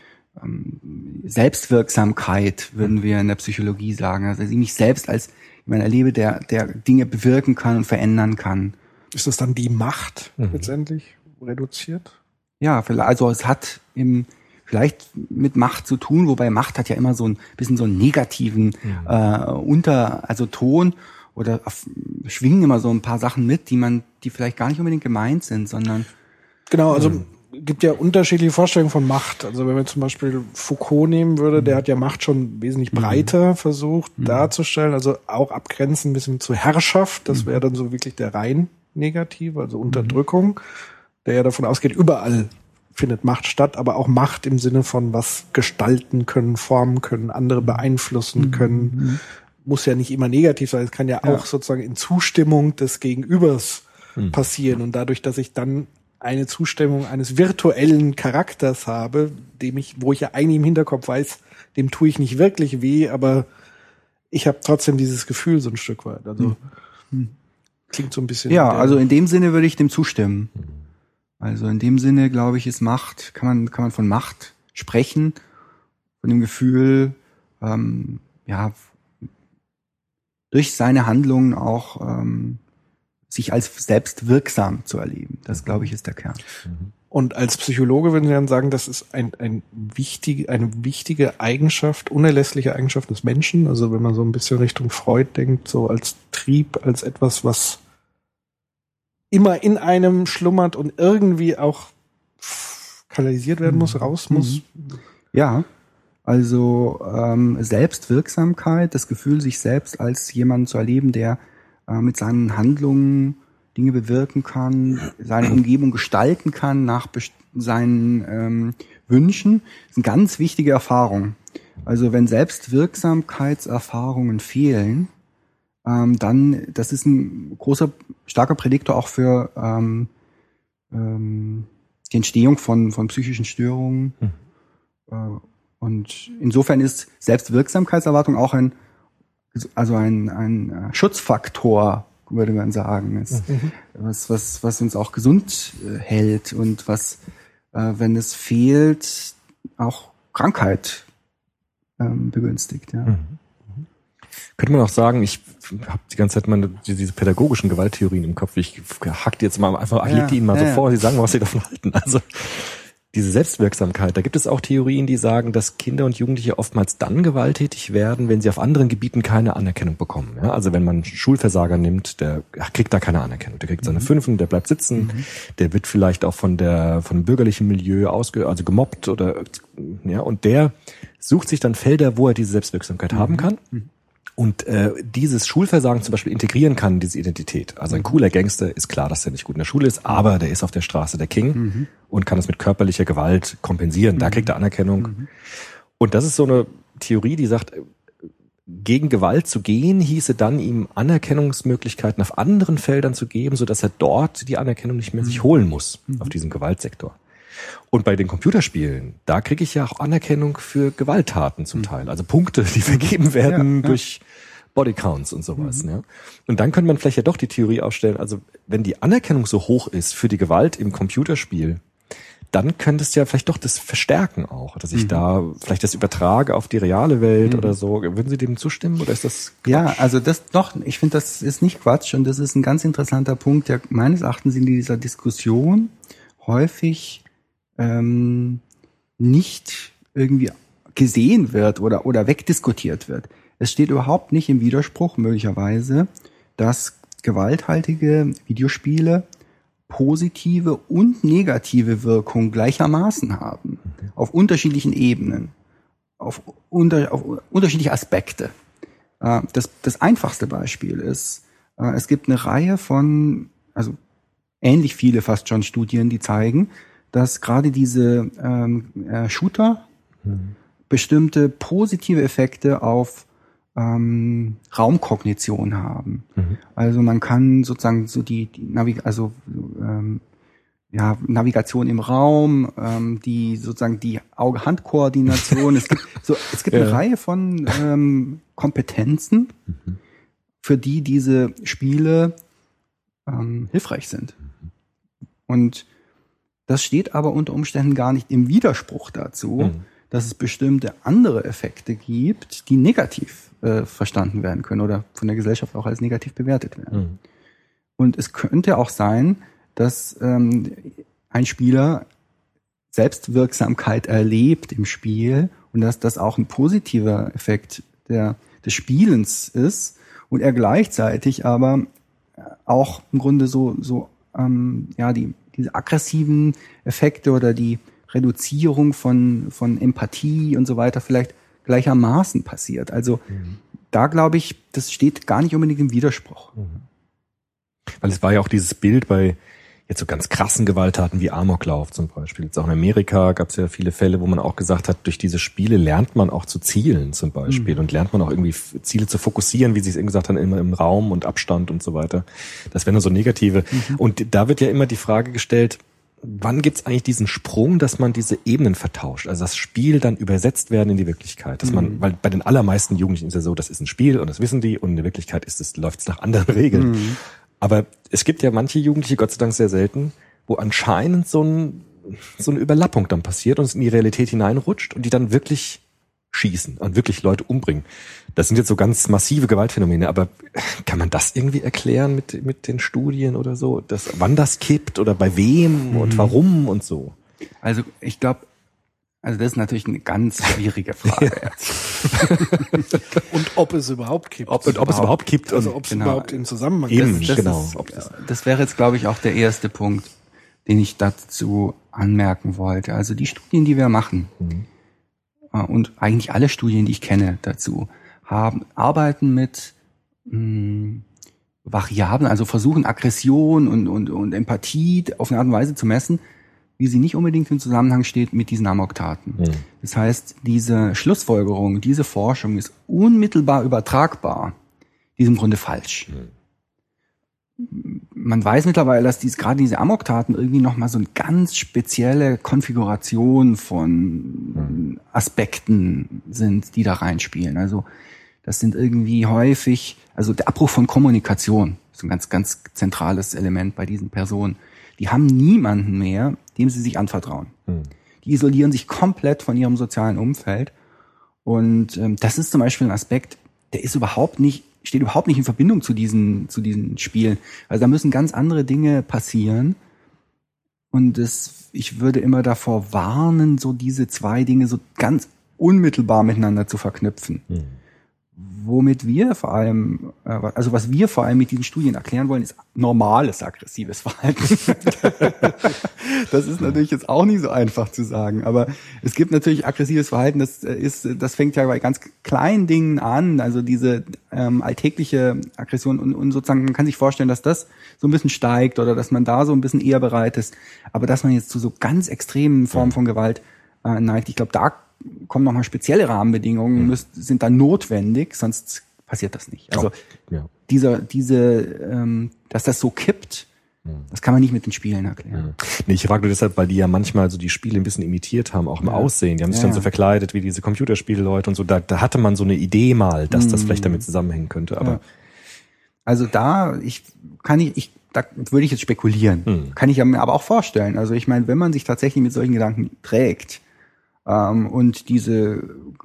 S3: ähm, Selbstwirksamkeit, würden wir in der Psychologie sagen. Also ich mich selbst als jemand erlebe, der, der Dinge bewirken kann und verändern kann.
S2: Ist das dann die Macht letztendlich reduziert?
S3: Ja, also es hat im, vielleicht mit Macht zu tun, wobei Macht hat ja immer so ein bisschen so einen negativen äh, Unter, also Ton oder auf, schwingen immer so ein paar Sachen mit, die man, die vielleicht gar nicht unbedingt gemeint sind, sondern
S2: Genau, also gibt ja unterschiedliche Vorstellungen von Macht. Also wenn man zum Beispiel Foucault nehmen würde, der hat ja Macht schon wesentlich breiter versucht darzustellen, also auch abgrenzen ein bisschen zu Herrschaft. Das wäre dann so wirklich der rein negative, also Unterdrückung, der ja davon ausgeht, überall findet Macht statt, aber auch Macht im Sinne von was gestalten können, formen können, andere beeinflussen können. Muss ja nicht immer negativ sein, es kann ja, auch sozusagen in Zustimmung des Gegenübers passieren und dadurch, dass ich dann eine Zustimmung eines virtuellen Charakters habe, dem ich, wo ich ja eigentlich im Hinterkopf weiß, dem tue ich nicht wirklich weh, aber ich habe trotzdem dieses Gefühl so ein Stück weit. Also klingt so ein bisschen.
S3: Ja, also in dem Sinne würde ich dem zustimmen. Also in dem Sinne, glaube ich, ist Macht, kann man, kann man von Macht sprechen, von dem Gefühl, ähm, ja, durch seine Handlungen auch ähm, sich als selbst wirksam zu erleben. Das, glaube ich, ist der Kern.
S2: Und als Psychologe würden Sie dann sagen, das ist ein, ein wichtig, eine wichtige Eigenschaft, unerlässliche Eigenschaft des Menschen. Also wenn man so ein bisschen Richtung Freud denkt, so als Trieb, als etwas, was immer in einem schlummert und irgendwie auch kanalisiert werden muss, raus muss.
S3: Ja, also ähm, Selbstwirksamkeit, das Gefühl, sich selbst als jemand zu erleben, der äh, mit seinen Handlungen Dinge bewirken kann, seine Umgebung gestalten kann nach seinen ähm, Wünschen, ist eine ganz wichtige Erfahrung. Also wenn Selbstwirksamkeitserfahrungen fehlen, ähm, dann, das ist ein großer, starker Prädiktor auch für ähm, ähm, die Entstehung von, von psychischen Störungen. Äh, Und insofern ist Selbstwirksamkeitserwartung auch ein, also ein, ein äh, Schutzfaktor, würde man sagen. Es, was, was, was uns auch gesund äh, hält und was, äh, wenn es fehlt, auch Krankheit ähm, begünstigt. Ja.
S4: Könnte man auch sagen, ich habe die ganze Zeit meine, diese pädagogischen Gewalttheorien im Kopf. Ich hack die jetzt mal einfach, ich
S3: Ja,
S4: leg die Ihnen mal
S3: ja,
S4: so
S3: ja.
S4: vor, Sie sagen was Sie davon halten. Also diese Selbstwirksamkeit, da gibt es auch Theorien, die sagen, dass Kinder und Jugendliche oftmals dann gewalttätig werden, wenn sie auf anderen Gebieten keine Anerkennung bekommen. Ja, also wenn man einen Schulversager nimmt, der ach, kriegt da keine Anerkennung. Der kriegt
S3: Mhm.
S4: seine Fünfen, der bleibt sitzen, der wird vielleicht auch von der von bürgerlichen Milieu ausge, also gemobbt oder ja, und der sucht sich dann Felder, wo er diese Selbstwirksamkeit haben kann und äh, dieses Schulversagen zum Beispiel integrieren kann, diese Identität. Also ein cooler Gangster ist klar, dass er nicht gut in der Schule ist, aber der ist auf der Straße der King und kann es mit körperlicher Gewalt kompensieren. Da kriegt er Anerkennung. Und das ist so eine Theorie, die sagt, äh, gegen Gewalt zu gehen, hieße dann ihm Anerkennungsmöglichkeiten auf anderen Feldern zu geben, so dass er dort die Anerkennung nicht mehr sich holen muss auf diesem Gewaltsektor. Und bei den Computerspielen, da kriege ich ja auch Anerkennung für Gewalttaten zum Teil. Also Punkte, die vergeben werden
S3: Ja, ja.
S4: durch Bodycounts und sowas. Ne? Und dann könnte man vielleicht ja doch die Theorie aufstellen, also wenn die Anerkennung so hoch ist für die Gewalt im Computerspiel, dann könnte es ja vielleicht doch das verstärken auch, dass ich da vielleicht das übertrage auf die reale Welt oder so. Würden Sie dem zustimmen oder ist das
S3: Ja, also das doch, ich finde, das ist nicht Quatsch und das ist ein ganz interessanter Punkt, der meines Erachtens in dieser Diskussion häufig ähm, nicht irgendwie gesehen wird oder, oder wegdiskutiert wird. Es steht überhaupt nicht im Widerspruch möglicherweise, dass gewalthaltige Videospiele positive und negative Wirkung gleichermaßen haben. Auf unterschiedlichen Ebenen. Auf, unter, auf unterschiedliche Aspekte. Äh, Das, das einfachste Beispiel ist, äh, es gibt eine Reihe von, also ähnlich viele fast schon Studien, die zeigen, dass gerade diese ähm, äh, Shooter bestimmte positive Effekte auf ähm, Raumkognition haben. Also man kann sozusagen so die, die Navig also ähm, ja, Navigation im Raum, ähm, die sozusagen die Auge-Hand-Koordination. es gibt so, es gibt eine
S4: Ja.
S3: Reihe von ähm, Kompetenzen, für die diese Spiele ähm, hilfreich sind. Und das steht aber unter Umständen gar nicht im Widerspruch dazu,
S4: Mhm.
S3: dass es bestimmte andere Effekte gibt, die negativ äh, verstanden werden können oder von der Gesellschaft auch als negativ bewertet werden.
S4: Mhm.
S3: Und es könnte auch sein, dass ähm, ein Spieler Selbstwirksamkeit erlebt im Spiel und dass das auch ein positiver Effekt der, des Spielens ist und er gleichzeitig aber auch im Grunde so, so ähm, ja, die, diese aggressiven Effekte oder die Reduzierung von, von Empathie und so weiter vielleicht gleichermaßen passiert. Also da glaube ich, das steht gar nicht unbedingt im Widerspruch.
S4: Weil es war ja auch dieses Bild bei jetzt so ganz krassen Gewalttaten wie Amoklauf zum Beispiel. Jetzt auch in Amerika gab es ja viele Fälle, wo man auch gesagt hat, durch diese Spiele lernt man auch zu zielen zum Beispiel und lernt man auch irgendwie Ziele zu fokussieren, wie Sie es eben gesagt haben, immer im Raum und Abstand und so weiter. Das wären nur so negative. Und da wird ja immer die Frage gestellt, wann gibt's eigentlich diesen Sprung, dass man diese Ebenen vertauscht? Also das Spiel dann übersetzt werden in die Wirklichkeit. Dass man, weil bei den allermeisten Jugendlichen ist ja so, das ist ein Spiel und das wissen die und in der Wirklichkeit ist es, läuft's nach anderen Regeln. Aber es gibt ja manche Jugendliche, Gott sei Dank sehr selten, wo anscheinend so, ein, so eine Überlappung dann passiert und es in die Realität hineinrutscht und die dann wirklich schießen und wirklich Leute umbringen. Das sind jetzt so ganz massive Gewaltphänomene, aber kann man das irgendwie erklären mit, mit den Studien oder so? Das, wann das kippt oder bei wem und warum und so?
S3: Also ich glaube, also das ist natürlich eine ganz schwierige Frage.
S2: Und ob es überhaupt gibt.
S4: Ob, und ob es überhaupt kippt.
S2: also
S4: und,
S2: ob es
S3: genau.
S2: überhaupt in Zusammenhang
S4: Eben.
S2: ist.
S3: das,
S4: genau,
S3: Ist,
S4: ob das-
S3: das wäre jetzt, glaube ich, auch der erste Punkt, den ich dazu anmerken wollte. Also die Studien, die wir machen, äh, und eigentlich alle Studien, die ich kenne dazu, haben, arbeiten mit mh, Variablen, also versuchen Aggression und, und, und Empathie auf eine Art und Weise zu messen, wie sie nicht unbedingt im Zusammenhang steht mit diesen Amoktaten.
S4: Mhm.
S3: Das heißt, diese Schlussfolgerung, diese Forschung ist unmittelbar übertragbar. Die ist im Grunde falsch. Man weiß mittlerweile, dass dies, gerade diese Amoktaten irgendwie nochmal so eine ganz spezielle Konfiguration von Aspekten sind, die da reinspielen. Also das sind irgendwie häufig, also der Abbruch von Kommunikation ist ein ganz, ganz zentrales Element bei diesen Personen. Die haben niemanden mehr, dem sie sich anvertrauen. Die isolieren sich komplett von ihrem sozialen Umfeld. Und ähm, das ist zum Beispiel ein Aspekt, der ist überhaupt nicht, steht überhaupt nicht in Verbindung zu diesen, zu diesen Spielen. Also da müssen ganz andere Dinge passieren. Und das, ich würde immer davor warnen, so diese zwei Dinge so ganz unmittelbar miteinander zu verknüpfen. Womit wir vor allem, äh, also was wir vor allem mit diesen Studien erklären wollen, ist normales aggressives Verhalten. das ist natürlich jetzt auch nicht so einfach zu sagen, aber es gibt natürlich aggressives Verhalten, das äh, ist, das fängt ja bei ganz kleinen Dingen an, also diese ähm, alltägliche Aggression und, und sozusagen, man kann sich vorstellen, dass das so ein bisschen steigt oder dass man da so ein bisschen eher bereit ist, aber dass man jetzt zu so ganz extremen Formen von Gewalt äh, neigt, ich glaube, da kommen nochmal spezielle Rahmenbedingungen, müssen, sind dann notwendig, sonst passiert das nicht. Also
S4: ja.
S3: dieser, diese, ähm, dass das so kippt, das kann man nicht mit den Spielen erklären.
S4: Nee, ich frage nur deshalb, weil die ja manchmal so die Spiele ein bisschen imitiert haben, auch im Aussehen. Die haben sich
S3: Ja.
S4: dann so verkleidet wie diese Computerspielleute und so. Da, da hatte man so eine Idee mal, dass
S3: Mhm.
S4: das vielleicht damit zusammenhängen könnte. Aber
S3: Ja. Also da, ich kann ich, ich da würde ich jetzt spekulieren.
S4: Hm.
S3: Kann ich mir aber auch vorstellen. Also ich meine, wenn man sich tatsächlich mit solchen Gedanken trägt ähm, und diese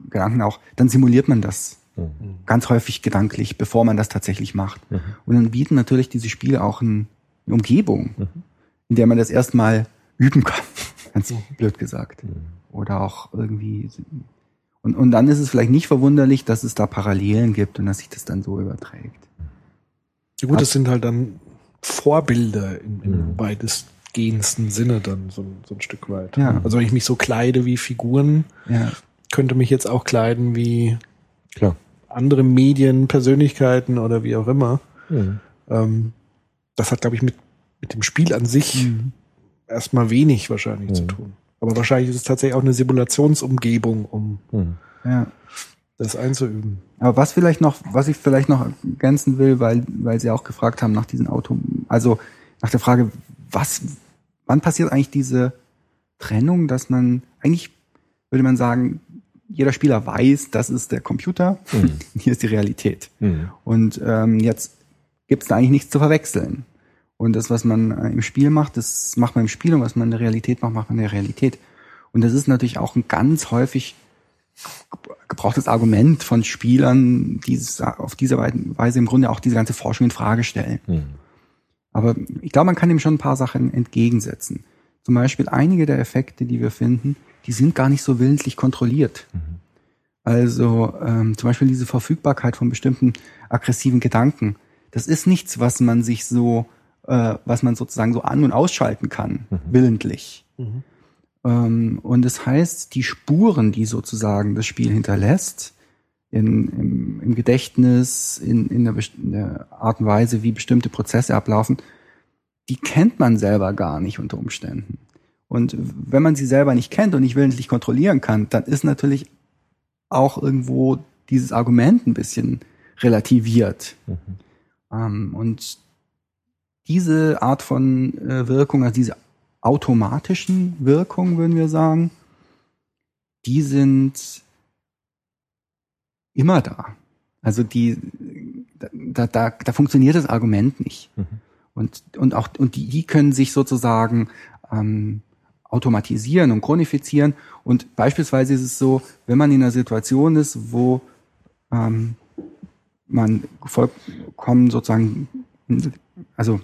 S3: Gedanken auch, dann simuliert man das
S4: Hm.
S3: ganz häufig gedanklich, bevor man das tatsächlich macht. Und dann bieten natürlich diese Spiele auch ein, eine Umgebung, in der man das erstmal üben kann. Ganz blöd gesagt. Oder auch irgendwie. Und, und dann ist es vielleicht nicht verwunderlich, dass es da Parallelen gibt und dass sich das dann so überträgt.
S2: Ja, gut, das sind halt dann Vorbilder im, im
S4: Mhm.
S2: Weitestgehendsten Sinne dann so, ein- so ein Stück weit.
S3: Ja.
S2: Also wenn ich mich so kleide wie Figuren,
S3: Ja.
S2: könnte mich jetzt auch kleiden wie
S4: klar.
S2: andere Medien, Persönlichkeiten oder wie auch immer.
S4: Mhm.
S2: Ähm, das hat, glaube ich, mit, mit dem Spiel an sich erstmal wenig wahrscheinlich zu
S4: Mhm.
S2: tun. Aber wahrscheinlich ist es tatsächlich auch eine Simulationsumgebung, um
S4: Mhm.
S3: Ja.
S2: das einzuüben.
S3: Aber was vielleicht noch, was ich vielleicht noch ergänzen will, weil, weil Sie auch gefragt haben nach diesen Auto, also nach der Frage, was, wann passiert eigentlich diese Trennung, dass man, eigentlich würde man sagen, jeder Spieler weiß, das ist der Computer, hier ist die Realität.
S4: Mhm.
S3: Und ähm, jetzt gibt es da eigentlich nichts zu verwechseln. Und das, was man äh, im Spiel macht, das macht man im Spiel und was man in der Realität macht, macht man in der Realität. Und das ist natürlich auch ein ganz häufig gebrauchtes Argument von Spielern, die auf diese Weise im Grunde auch diese ganze Forschung in Frage stellen.
S4: Mhm.
S3: Aber ich glaube, man kann dem schon ein paar Sachen entgegensetzen. Zum Beispiel einige der Effekte, die wir finden, die sind gar nicht so willentlich kontrolliert. Also ähm, zum Beispiel diese Verfügbarkeit von bestimmten aggressiven Gedanken. Das ist nichts, was man sich so, äh, was man sozusagen so an- und ausschalten kann, willentlich. Ähm, und das heißt, die Spuren, die sozusagen das Spiel hinterlässt, in, im, im Gedächtnis, in, in, der, in der Art und Weise, wie bestimmte Prozesse ablaufen, die kennt man selber gar nicht unter Umständen. Und wenn man sie selber nicht kennt und nicht willentlich kontrollieren kann, dann ist natürlich auch irgendwo dieses Argument ein bisschen relativiert. Ähm, und diese Art von äh, Wirkung, also diese automatischen Wirkungen, würden wir sagen, die sind immer da. Also die, da, da, da funktioniert das Argument nicht. Und, und auch, und die, die können sich sozusagen ähm, automatisieren und chronifizieren. Und beispielsweise ist es so, wenn man in einer Situation ist, wo ähm, man vollkommen sozusagen, also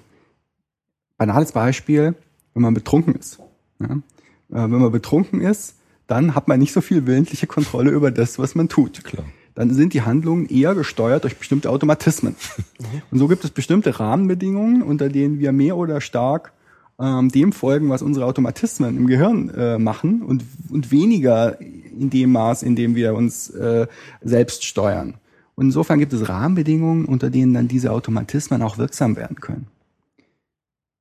S3: banales Beispiel, wenn man betrunken ist. Ja? Äh, Wenn man betrunken ist, dann hat man nicht so viel willentliche Kontrolle über das, was man tut.
S4: Klar.
S3: Dann sind die Handlungen eher gesteuert durch bestimmte Automatismen. Und so gibt es bestimmte Rahmenbedingungen, unter denen wir mehr oder stark ähm, dem folgen, was unsere Automatismen im Gehirn äh, machen und, und weniger in dem Maß, in dem wir uns äh, selbst steuern. Und insofern gibt es Rahmenbedingungen, unter denen dann diese Automatismen auch wirksam werden können.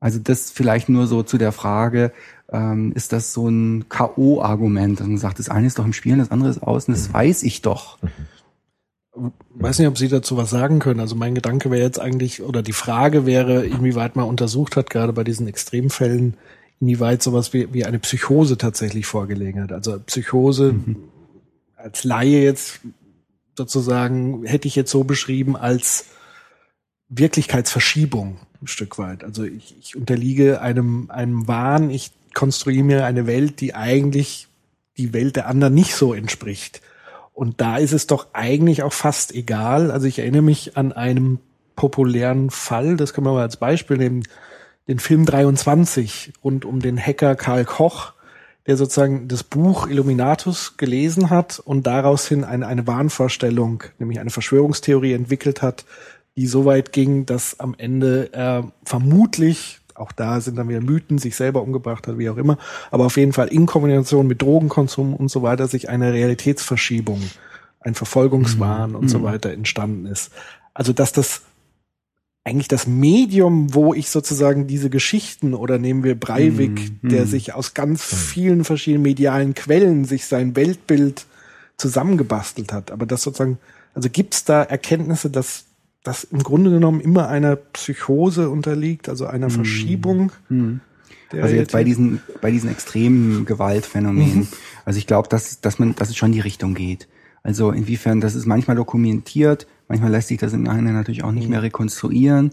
S3: Also das vielleicht nur so zu der Frage, ähm, ist das so ein K.O.-Argument, dass man sagt, das eine ist doch im Spielen, das andere ist außen, das weiß ich doch.
S2: Weiß nicht, ob Sie dazu was sagen können. Also mein Gedanke wäre jetzt eigentlich, oder die Frage wäre, inwieweit man untersucht hat, gerade bei diesen Extremfällen, inwieweit sowas wie, wie eine Psychose tatsächlich vorgelegen hat. Also Psychose als Laie jetzt sozusagen hätte ich jetzt so beschrieben als Wirklichkeitsverschiebung ein Stück weit. Also ich, ich unterliege einem, einem Wahn, ich konstruiere mir eine Welt, die eigentlich die Welt der anderen nicht so entspricht. Und da ist es doch eigentlich auch fast egal. Also ich erinnere mich an einem populären Fall, das können wir mal als Beispiel nehmen, den Film 23 rund um den Hacker Karl Koch, der sozusagen das Buch Illuminatus gelesen hat und daraus hin eine, eine Wahnvorstellung, nämlich eine Verschwörungstheorie entwickelt hat, die so weit ging, dass am Ende er vermutlich, auch da sind dann wieder Mythen, sich selber umgebracht hat, wie auch immer, aber auf jeden Fall in Kombination mit Drogenkonsum und so weiter sich eine Realitätsverschiebung, ein Verfolgungswahn und so weiter entstanden ist. Also dass das eigentlich das Medium, wo ich sozusagen diese Geschichten oder nehmen wir Breivik, der sich aus ganz vielen verschiedenen medialen Quellen sich sein Weltbild zusammengebastelt hat. Aber das sozusagen, also gibt es da Erkenntnisse, dass das im Grunde genommen immer einer Psychose unterliegt, also einer Verschiebung? der
S3: Also jetzt bei diesen, bei diesen extremen Gewaltphänomenen. Also ich glaube, dass, dass man, dass es schon in die Richtung geht. Also inwiefern, das ist manchmal dokumentiert, manchmal lässt sich das im Nachhinein natürlich auch nicht mehr rekonstruieren.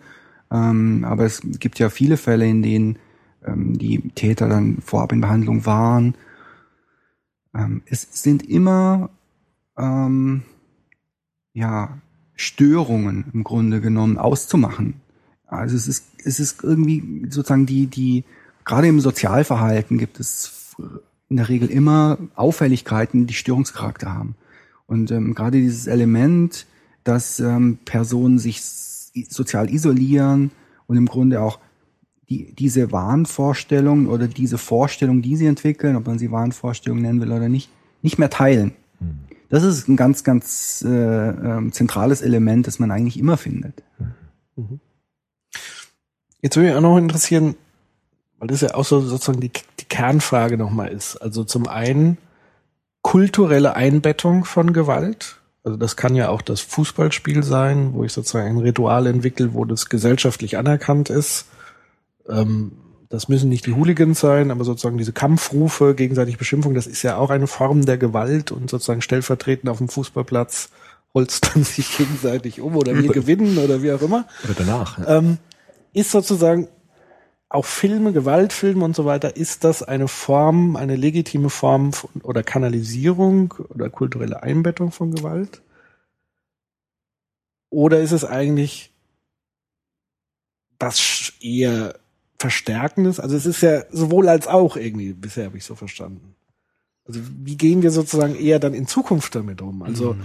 S3: Ähm, aber es gibt ja viele Fälle, in denen ähm, die Täter dann vorab in Behandlung waren. Ähm, es sind immer ähm, ja Störungen im Grunde genommen auszumachen. Also es ist, es ist irgendwie sozusagen die, die, gerade im Sozialverhalten gibt es in der Regel immer Auffälligkeiten, die Störungscharakter haben. Und ähm, gerade dieses Element, dass ähm, Personen sich sozial isolieren und im Grunde auch die, diese Wahnvorstellung oder diese Vorstellung, die sie entwickeln, ob man sie Wahnvorstellung nennen will oder nicht, nicht mehr teilen. Das ist ein ganz, ganz äh, ähm, zentrales Element, das man eigentlich immer findet.
S2: Jetzt würde mich auch noch interessieren, weil das ja auch so sozusagen die, die Kernfrage nochmal ist. Also zum einen kulturelle Einbettung von Gewalt. Also das kann ja auch das Fußballspiel sein, wo ich sozusagen ein Ritual entwickle, wo das gesellschaftlich anerkannt ist. Ähm, das müssen nicht die Hooligans sein, aber sozusagen diese Kampfrufe, gegenseitige Beschimpfung, das ist ja auch eine Form der Gewalt und sozusagen stellvertretend auf dem Fußballplatz holstern sich gegenseitig um oder wir gewinnen oder wie auch immer.
S4: Oder danach. Ja.
S2: Ähm, ist sozusagen auch Filme, Gewaltfilme und so weiter, ist das eine Form, eine legitime Form von, oder Kanalisierung oder kulturelle Einbettung von Gewalt? Oder ist es eigentlich das eher Verstärkendes? Also es ist ja sowohl als auch irgendwie, bisher habe ich so verstanden. Also wie gehen wir sozusagen eher dann in Zukunft damit um? Also mhm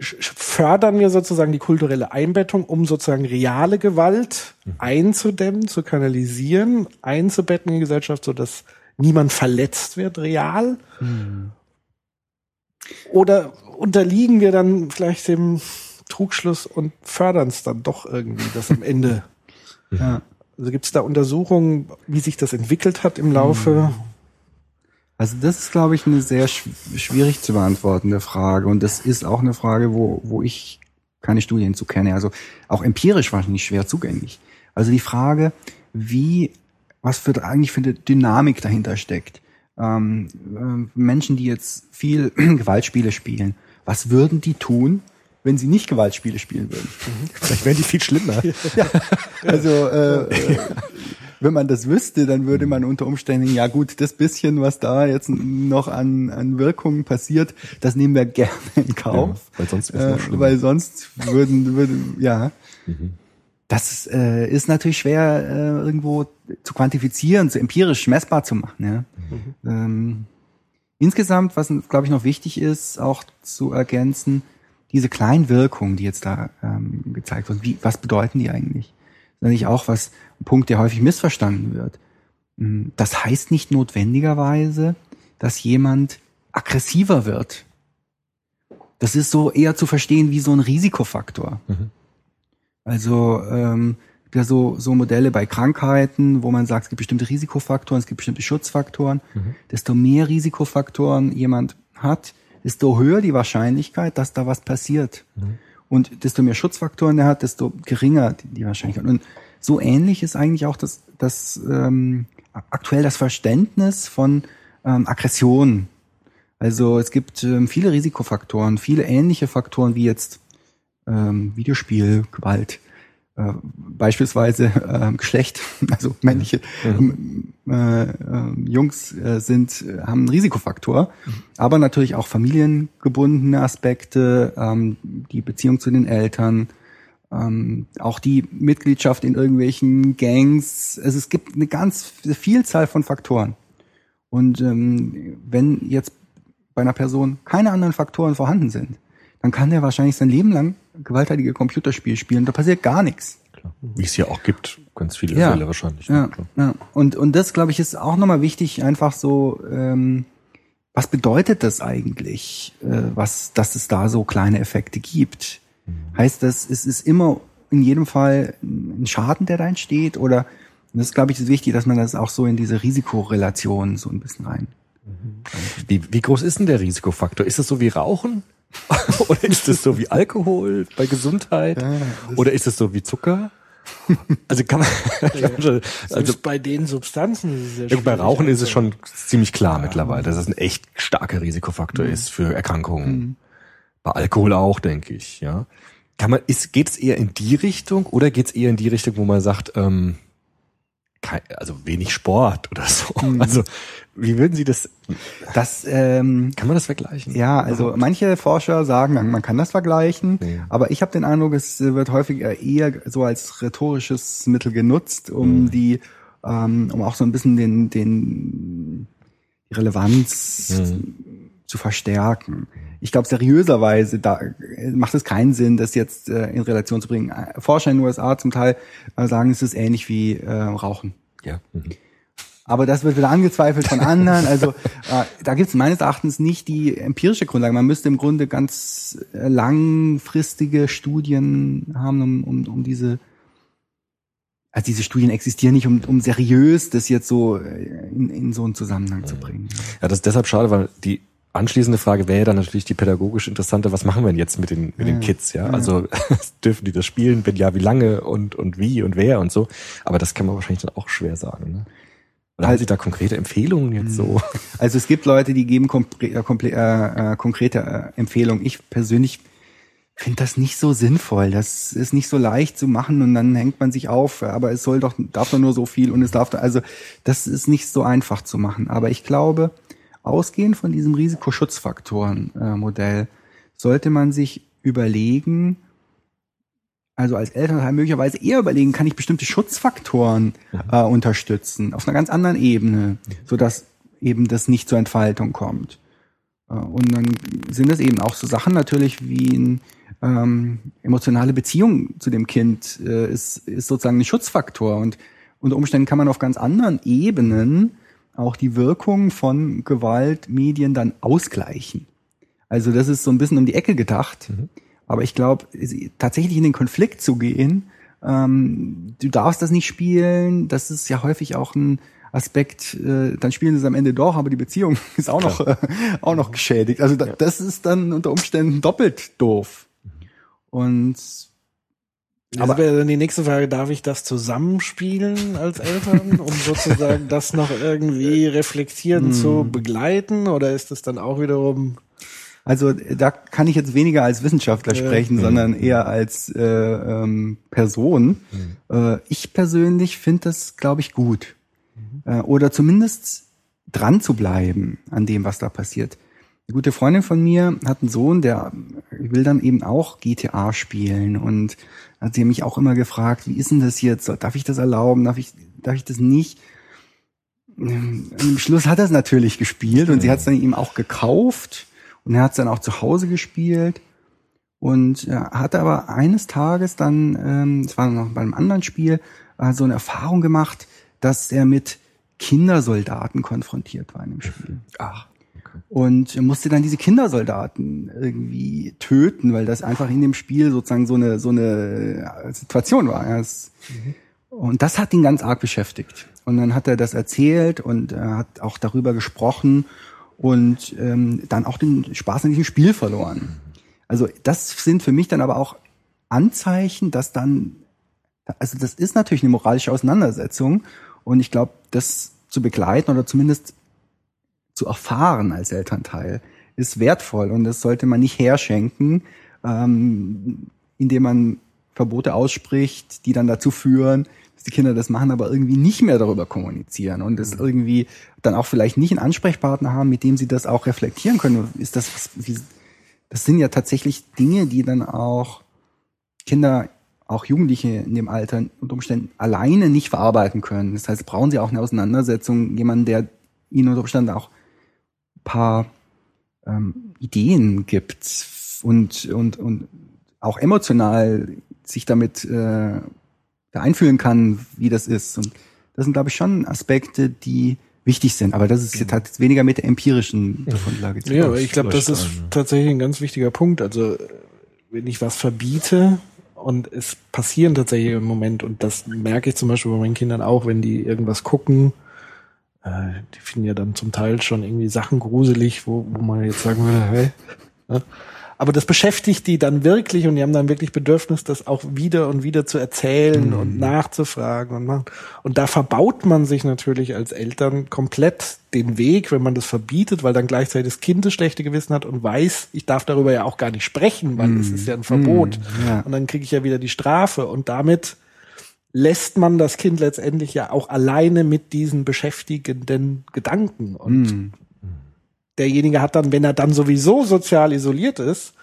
S2: fördern wir sozusagen die kulturelle Einbettung, um sozusagen reale Gewalt mhm. einzudämmen, zu kanalisieren, einzubetten in die Gesellschaft, so dass niemand verletzt wird, real? Mhm. Oder unterliegen wir dann vielleicht dem Trugschluss und fördern es dann doch irgendwie, das am Ende? ja. Also gibt es da Untersuchungen, wie sich das entwickelt hat im Laufe? Mhm.
S3: Also das ist, glaube ich, eine sehr schwierig zu beantwortende Frage. Und das ist auch eine Frage, wo, wo ich keine Studien zu kenne. Also auch empirisch wahrscheinlich schwer zugänglich. Also die Frage, wie, was für eigentlich für eine Dynamik dahinter steckt. Ähm, äh, Menschen, die jetzt viel Gewaltspiele spielen, was würden die tun, wenn sie nicht Gewaltspiele spielen würden?
S4: Vielleicht wären die viel schlimmer.
S3: ja, also äh, äh wenn man das wüsste, dann würde man unter Umständen, ja gut, das bisschen, was da jetzt noch an, an Wirkungen passiert, das nehmen wir gerne in Kauf.
S4: Ja, weil sonst äh,
S3: Weil sonst würden, würden ja. Mhm. Das äh, ist natürlich schwer äh, irgendwo zu quantifizieren, zu empirisch messbar zu machen. Ja. Mhm. Ähm, insgesamt, was glaube ich noch wichtig ist, auch zu ergänzen, diese kleinen Wirkungen, die jetzt da ähm, gezeigt wurden, wie, was bedeuten die eigentlich? natürlich auch was, ein Punkt, der häufig missverstanden wird. Hm, das heißt nicht notwendigerweise, dass jemand aggressiver wird. Das ist so eher zu verstehen wie so ein Risikofaktor. Mhm. Also ähm, ja so, so Modelle bei Krankheiten, wo man sagt, es gibt bestimmte Risikofaktoren, es gibt bestimmte Schutzfaktoren. Mhm. Desto mehr Risikofaktoren jemand hat, desto höher die Wahrscheinlichkeit, dass da was passiert. Mhm. Und desto mehr Schutzfaktoren er hat, desto geringer die Wahrscheinlichkeit. Und so ähnlich ist eigentlich auch das, das ähm, aktuell das Verständnis von ähm, Aggression. Also es gibt ähm, viele Risikofaktoren, viele ähnliche Faktoren wie jetzt ähm, Videospiel, Gewalt, äh, beispielsweise äh, Geschlecht, also männliche mhm. äh, äh, Jungs äh, sind, äh, haben einen Risikofaktor, mhm. aber natürlich auch familiengebundene Aspekte, ähm, die Beziehung zu den Eltern, ähm, auch die Mitgliedschaft in irgendwelchen Gangs. Also es gibt eine ganz Vielzahl von Faktoren. Und ähm, wenn jetzt bei einer Person keine anderen Faktoren vorhanden sind, dann kann der wahrscheinlich sein Leben lang gewalttätige Computerspiel spielen. Da passiert gar nichts.
S4: Wie es ja auch gibt, ganz viele
S3: ja.
S4: Fälle wahrscheinlich.
S3: Ja, ja. Und, und das, glaube ich, ist auch nochmal wichtig, einfach so, ähm, was bedeutet das eigentlich, äh, was, dass es da so kleine Effekte gibt? Mhm. Heißt das, es ist immer in jedem Fall ein Schaden, der da entsteht? Oder das ist, glaube ich, ist wichtig, dass man das auch so in diese Risikorelation so ein bisschen rein.
S4: Mhm. Wie, wie groß ist denn der Risikofaktor? Ist das so wie Rauchen? Oder ist es so wie Alkohol bei Gesundheit? Ja, Oder ist es so wie Zucker? Also kann man,
S2: ja. schon, also bei den Substanzen
S4: ist es ja bei Rauchen ist es schon ziemlich klar ja. mittlerweile, dass es ein echt starker Risikofaktor mhm. ist für Erkrankungen. Mhm. Bei Alkohol auch, denke ich, ja. Kann man, ist, geht es eher in die Richtung oder geht es eher in die Richtung, wo man sagt, ähm, kein, also wenig Sport oder so. Mhm. Also wie würden Sie das?
S3: Das ähm,
S4: kann man das vergleichen?
S3: Ja, also manche Forscher sagen, man kann das vergleichen, ja. aber ich habe den Eindruck, es wird häufig eher so als rhetorisches Mittel genutzt, um mhm. die, ähm, um auch so ein bisschen den den Relevanz mhm. Zu verstärken. Ich glaube, seriöserweise da macht es keinen Sinn, das jetzt äh, in Relation zu bringen. Forscher in den USA zum Teil äh, sagen, es ist ähnlich wie äh, Rauchen.
S4: Ja. Mhm.
S3: Aber das wird wieder angezweifelt von anderen. Also äh, da gibt es meines Erachtens nicht die empirische Grundlage. Man müsste im Grunde ganz äh, langfristige Studien haben, um, um, um diese also diese Studien existieren nicht, um, um seriös das jetzt so äh, in, in so einen Zusammenhang zu bringen.
S4: Ja, das ist deshalb schade, weil die anschließende Frage wäre dann natürlich die pädagogisch interessante, was machen wir denn jetzt mit den, mit den Kids, ja? Also dürfen die das spielen, wenn ja, wie lange und, und wie und wer und so. Aber das kann man wahrscheinlich dann auch schwer sagen. Ne? Oder haben Sie da konkrete Empfehlungen jetzt so?
S3: Also es gibt Leute, die geben äh, äh, äh, konkrete äh, Empfehlungen. Ich persönlich finde das nicht so sinnvoll. Das ist nicht so leicht zu machen und dann hängt man sich auf, aber es soll doch, darf doch nur so viel und es darf, also das ist nicht so einfach zu machen. Aber ich glaube, ausgehend von diesem Risikoschutzfaktoren-Modell sollte man sich überlegen, also als Elternteil möglicherweise eher überlegen, kann ich bestimmte Schutzfaktoren äh, unterstützen auf einer ganz anderen Ebene, so dass eben das nicht zur Entfaltung kommt. Äh, und dann sind es eben auch so Sachen natürlich wie ein ähm, emotionale Beziehung zu dem Kind äh, ist, ist sozusagen ein Schutzfaktor. Und unter Umständen kann man auf ganz anderen Ebenen auch die Wirkung von Gewaltmedien dann ausgleichen. Also das ist so ein bisschen um die Ecke gedacht. Mhm. Aber ich glaube, tatsächlich in den Konflikt zu gehen, ähm, du darfst das nicht spielen, das ist ja häufig auch ein Aspekt, äh, dann spielen sie es am Ende doch, aber die Beziehung ist auch noch, äh, auch noch geschädigt. Also da, ja. das ist dann unter Umständen doppelt doof. Und
S2: aber wäre dann die nächste Frage, darf ich das zusammenspielen als Eltern, um sozusagen das noch irgendwie reflektieren zu hm. begleiten? Oder ist das dann auch wiederum
S3: also da kann ich jetzt weniger als Wissenschaftler ja. sprechen, mhm. sondern eher als äh, ähm, Person. Mhm. Äh, ich persönlich finde das, glaube ich, gut. Mhm. Äh, oder zumindest dran zu bleiben an dem, was da passiert. Eine gute Freundin von mir hat einen Sohn, der will dann eben auch GTA spielen und hat sie mich auch immer gefragt, wie ist denn das jetzt? Darf ich das erlauben? Darf ich, darf ich das nicht? Im Schluss hat er es natürlich gespielt und sie hat es dann ihm auch gekauft und er hat es dann auch zu Hause gespielt und er hat aber eines Tages dann, ähm, es war noch bei einem anderen Spiel, äh, so eine Erfahrung gemacht, dass er mit Kindersoldaten konfrontiert war in dem Spiel. Ach und musste dann diese Kindersoldaten irgendwie töten, weil das einfach in dem Spiel sozusagen so eine so eine Situation war. Mhm. Und das hat ihn ganz arg beschäftigt. Und dann hat er das erzählt und er hat auch darüber gesprochen und ähm, dann auch den Spaß an diesem Spiel verloren. Also das sind für mich dann aber auch Anzeichen, dass dann, also das ist natürlich eine moralische Auseinandersetzung und ich glaube, das zu begleiten oder zumindest zu erfahren als Elternteil, ist wertvoll und das sollte man nicht herschenken, ähm, indem man Verbote ausspricht, die dann dazu führen, dass die Kinder das machen, aber irgendwie nicht mehr darüber kommunizieren und es mhm. irgendwie dann auch vielleicht nicht einen Ansprechpartner haben, mit dem sie das auch reflektieren können. Ist das was, wie, das sind ja tatsächlich Dinge, die dann auch Kinder, auch Jugendliche in dem Alter unter Umständen alleine nicht verarbeiten können. Das heißt, brauchen sie auch eine Auseinandersetzung, jemanden, der ihnen unter Umständen auch paar ähm, Ideen gibt und, und, und auch emotional sich damit äh, einfühlen kann, wie das ist. Und das sind, glaube ich, schon Aspekte, die wichtig sind. Aber das ist jetzt halt weniger mit der empirischen Grundlage
S2: zu Ja, aber ich glaube, das ist tatsächlich ein ganz wichtiger Punkt. Also wenn ich was verbiete und es passieren tatsächlich im Moment, und das merke ich zum Beispiel bei meinen Kindern auch, wenn die irgendwas gucken, äh, die finden ja dann zum Teil schon irgendwie Sachen gruselig, wo, wo man jetzt sagen würde, hey. Ne? Aber das beschäftigt die dann wirklich und die haben dann wirklich Bedürfnis, das auch wieder und wieder zu erzählen mhm. und nachzufragen und machen. Und da verbaut man sich natürlich als Eltern komplett den Weg, wenn man das verbietet, weil dann gleichzeitig das Kind das schlechte Gewissen hat und weiß, ich darf darüber ja auch gar nicht sprechen, weil es mhm. ist ja ein Verbot. Mhm. Ja. Und dann kriege ich ja wieder die Strafe und damit lässt man das Kind letztendlich ja auch alleine mit diesen beschäftigenden Gedanken. Und mm. derjenige hat dann, wenn er dann sowieso sozial isoliert ist,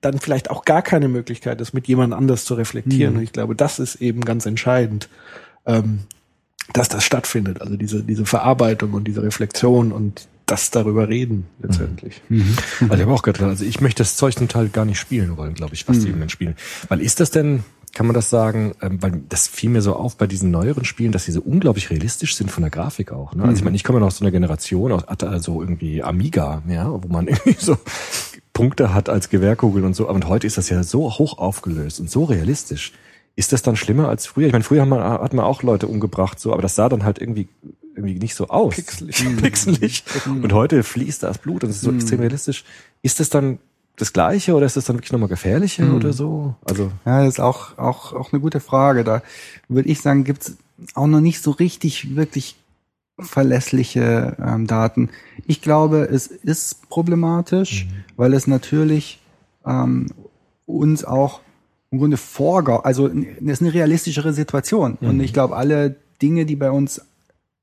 S2: dann vielleicht auch gar keine Möglichkeit, das mit jemand anders zu reflektieren. Mm. Und ich glaube, das ist eben ganz entscheidend, ähm, dass das stattfindet. Also diese, diese Verarbeitung und diese Reflexion und das darüber reden letztendlich.
S4: Mhm. Also ich habe auch gedacht, also ich möchte das Zeug zum Teil gar nicht spielen wollen, glaube ich, was mhm. die Jungen spielen. Weil ist das denn, kann man das sagen, ähm, weil das fiel mir so auf bei diesen neueren Spielen, dass sie so unglaublich realistisch sind von der Grafik auch. Ne? Also ich mhm. meine, ich komme noch aus so einer Generation, aus also irgendwie Amiga, ja, wo man irgendwie so Punkte hat als Gewehrkugeln und so. Und heute ist das ja so hoch aufgelöst und so realistisch. Ist das dann schlimmer als früher? Ich meine, früher hat man, hat man auch Leute umgebracht, so, aber das sah dann halt irgendwie irgendwie nicht so aus.
S2: Pixelig.
S4: Pixelig. Und heute fließt das Blut und es ist so extrem realistisch. Ist das dann das Gleiche oder ist das dann wirklich nochmal gefährlicher oder so? Also
S3: Ja, das ist auch, auch, auch eine gute Frage. Da würde ich sagen, gibt's auch noch nicht so richtig wirklich verlässliche ähm, Daten. Ich glaube, es ist problematisch, weil es natürlich ähm, uns auch im Grunde vorgaut, also es ist eine realistischere Situation. Und ich glaube, alle Dinge, die bei uns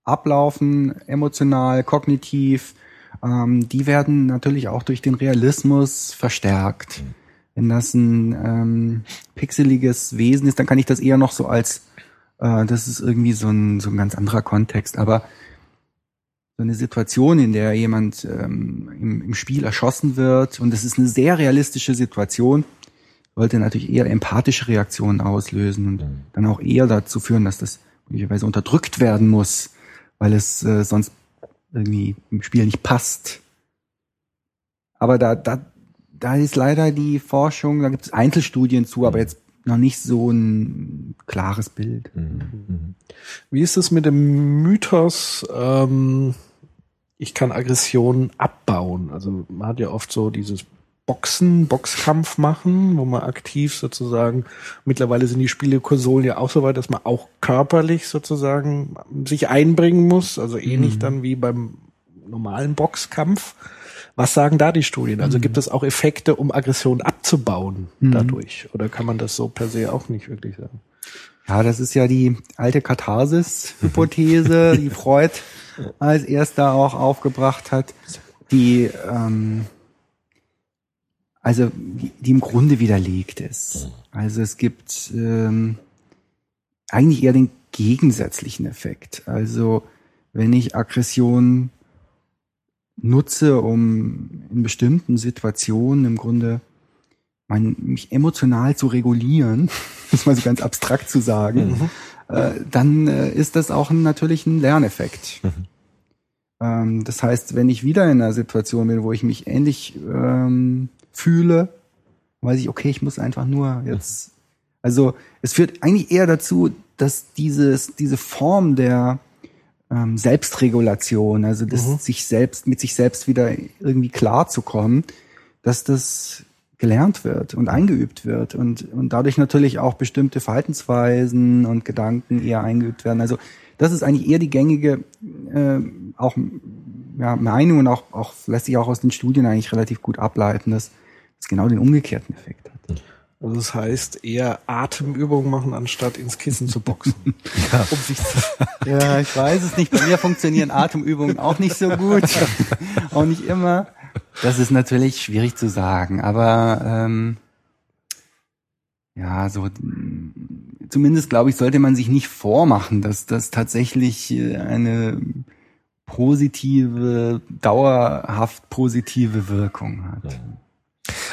S3: ablaufen, emotional, kognitiv, ähm, die werden natürlich auch durch den Realismus verstärkt. Wenn das ein ähm, pixeliges Wesen ist, dann kann ich das eher noch so als, äh, das ist irgendwie so ein, so ein ganz anderer Kontext. Aber so eine Situation, in der jemand ähm, im, im Spiel erschossen wird und es ist eine sehr realistische Situation, sollte natürlich eher empathische Reaktionen auslösen und dann auch eher dazu führen, dass das möglicherweise unterdrückt werden muss, weil es äh, sonst irgendwie im Spiel nicht passt. Aber da, da, da ist leider die Forschung, da gibt es Einzelstudien zu, aber jetzt noch nicht so ein klares Bild.
S2: Wie ist es mit dem Mythos, ähm, ich kann Aggressionen abbauen? Also man hat ja oft so dieses Boxen, Boxkampf machen, wo man aktiv sozusagen, mittlerweile sind die Spielekonsolen ja auch so weit, dass man auch körperlich sozusagen sich einbringen muss, also ähnlich dann wie beim normalen Boxkampf. Was sagen da die Studien? Also gibt es auch Effekte, um Aggression abzubauen dadurch? Oder kann man das so per se auch nicht wirklich sagen?
S3: Ja, das ist ja die alte Katharsis-Hypothese, die Freud als erster auch aufgebracht hat, die ähm, also die, im Grunde widerlegt ist. Also es gibt ähm, eigentlich eher den gegensätzlichen Effekt. Also wenn ich Aggression nutze, um in bestimmten Situationen im Grunde mein, mich emotional zu regulieren, das mal so ganz abstrakt zu sagen, äh, dann äh, ist das auch ein, natürlich ein Lerneffekt. Ähm, das heißt, wenn ich wieder in einer Situation bin, wo ich mich ähnlich ähm, fühle, weiß ich, okay, ich muss einfach nur jetzt. Also es führt eigentlich eher dazu, dass dieses, diese Form der ähm, Selbstregulation, also das sich selbst, mit sich selbst wieder irgendwie klar zu kommen, dass das gelernt wird und eingeübt wird und, und dadurch natürlich auch bestimmte Verhaltensweisen und Gedanken eher eingeübt werden. Also das ist eigentlich eher die gängige äh, auch ja, Meinung und auch, auch lässt sich auch aus den Studien eigentlich relativ gut ableiten, dass es genau den umgekehrten Effekt hat.
S2: Also das heißt eher Atemübungen machen, anstatt ins Kissen zu boxen. Um sich zu
S3: Ja, ich weiß es nicht. Bei mir funktionieren Atemübungen auch nicht so gut. auch nicht immer. Das ist natürlich schwierig zu sagen, aber ähm, ja, so zumindest glaube ich, sollte man sich nicht vormachen, dass das tatsächlich äh, eine positive, dauerhaft positive Wirkung hat.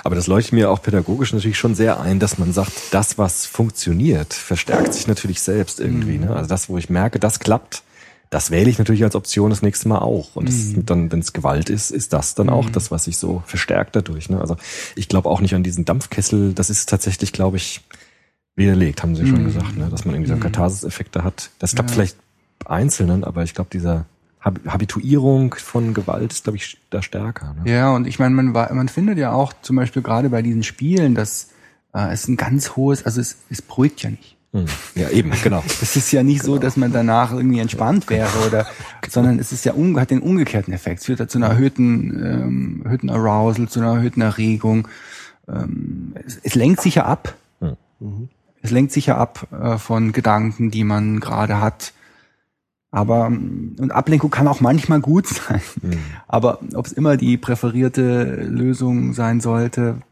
S4: Aber das leuchtet mir auch pädagogisch natürlich schon sehr ein, dass man sagt, das, was funktioniert, verstärkt sich natürlich selbst irgendwie. Ne? Also das, wo ich merke, das klappt, das wähle ich natürlich als Option das nächste Mal auch. Und das, dann, wenn es Gewalt ist, ist das dann auch das, was sich so verstärkt dadurch. Ne? Also ich glaube auch nicht an diesen Dampfkessel. Das ist tatsächlich, glaube ich, widerlegt, haben Sie schon gesagt, ne? dass man irgendwie so Katharsis-Effekte hat. Das klappt vielleicht Einzelnen, aber ich glaube, dieser Habituierung von Gewalt ist, glaube ich, da stärker. Ne?
S3: Ja, und ich meine, man, man findet ja auch zum Beispiel gerade bei diesen Spielen, dass äh, es ein ganz hohes, also es, es beruhigt ja nicht.
S4: Hm. Ja, eben, genau.
S3: Es ist ja nicht so, dass man danach irgendwie entspannt wäre oder, sondern es ist ja um, hat den umgekehrten Effekt. Es führt ja zu einer erhöhten, ähm, erhöhten Arousal, zu einer erhöhten Erregung. Ähm, es, es lenkt sich ja ab.
S4: Hm.
S3: Es lenkt sich ja ab äh, von Gedanken, die man gerade hat. Aber und Ablenkung kann auch manchmal gut sein.
S4: Hm.
S3: Aber ob es immer die präferierte Lösung sein sollte,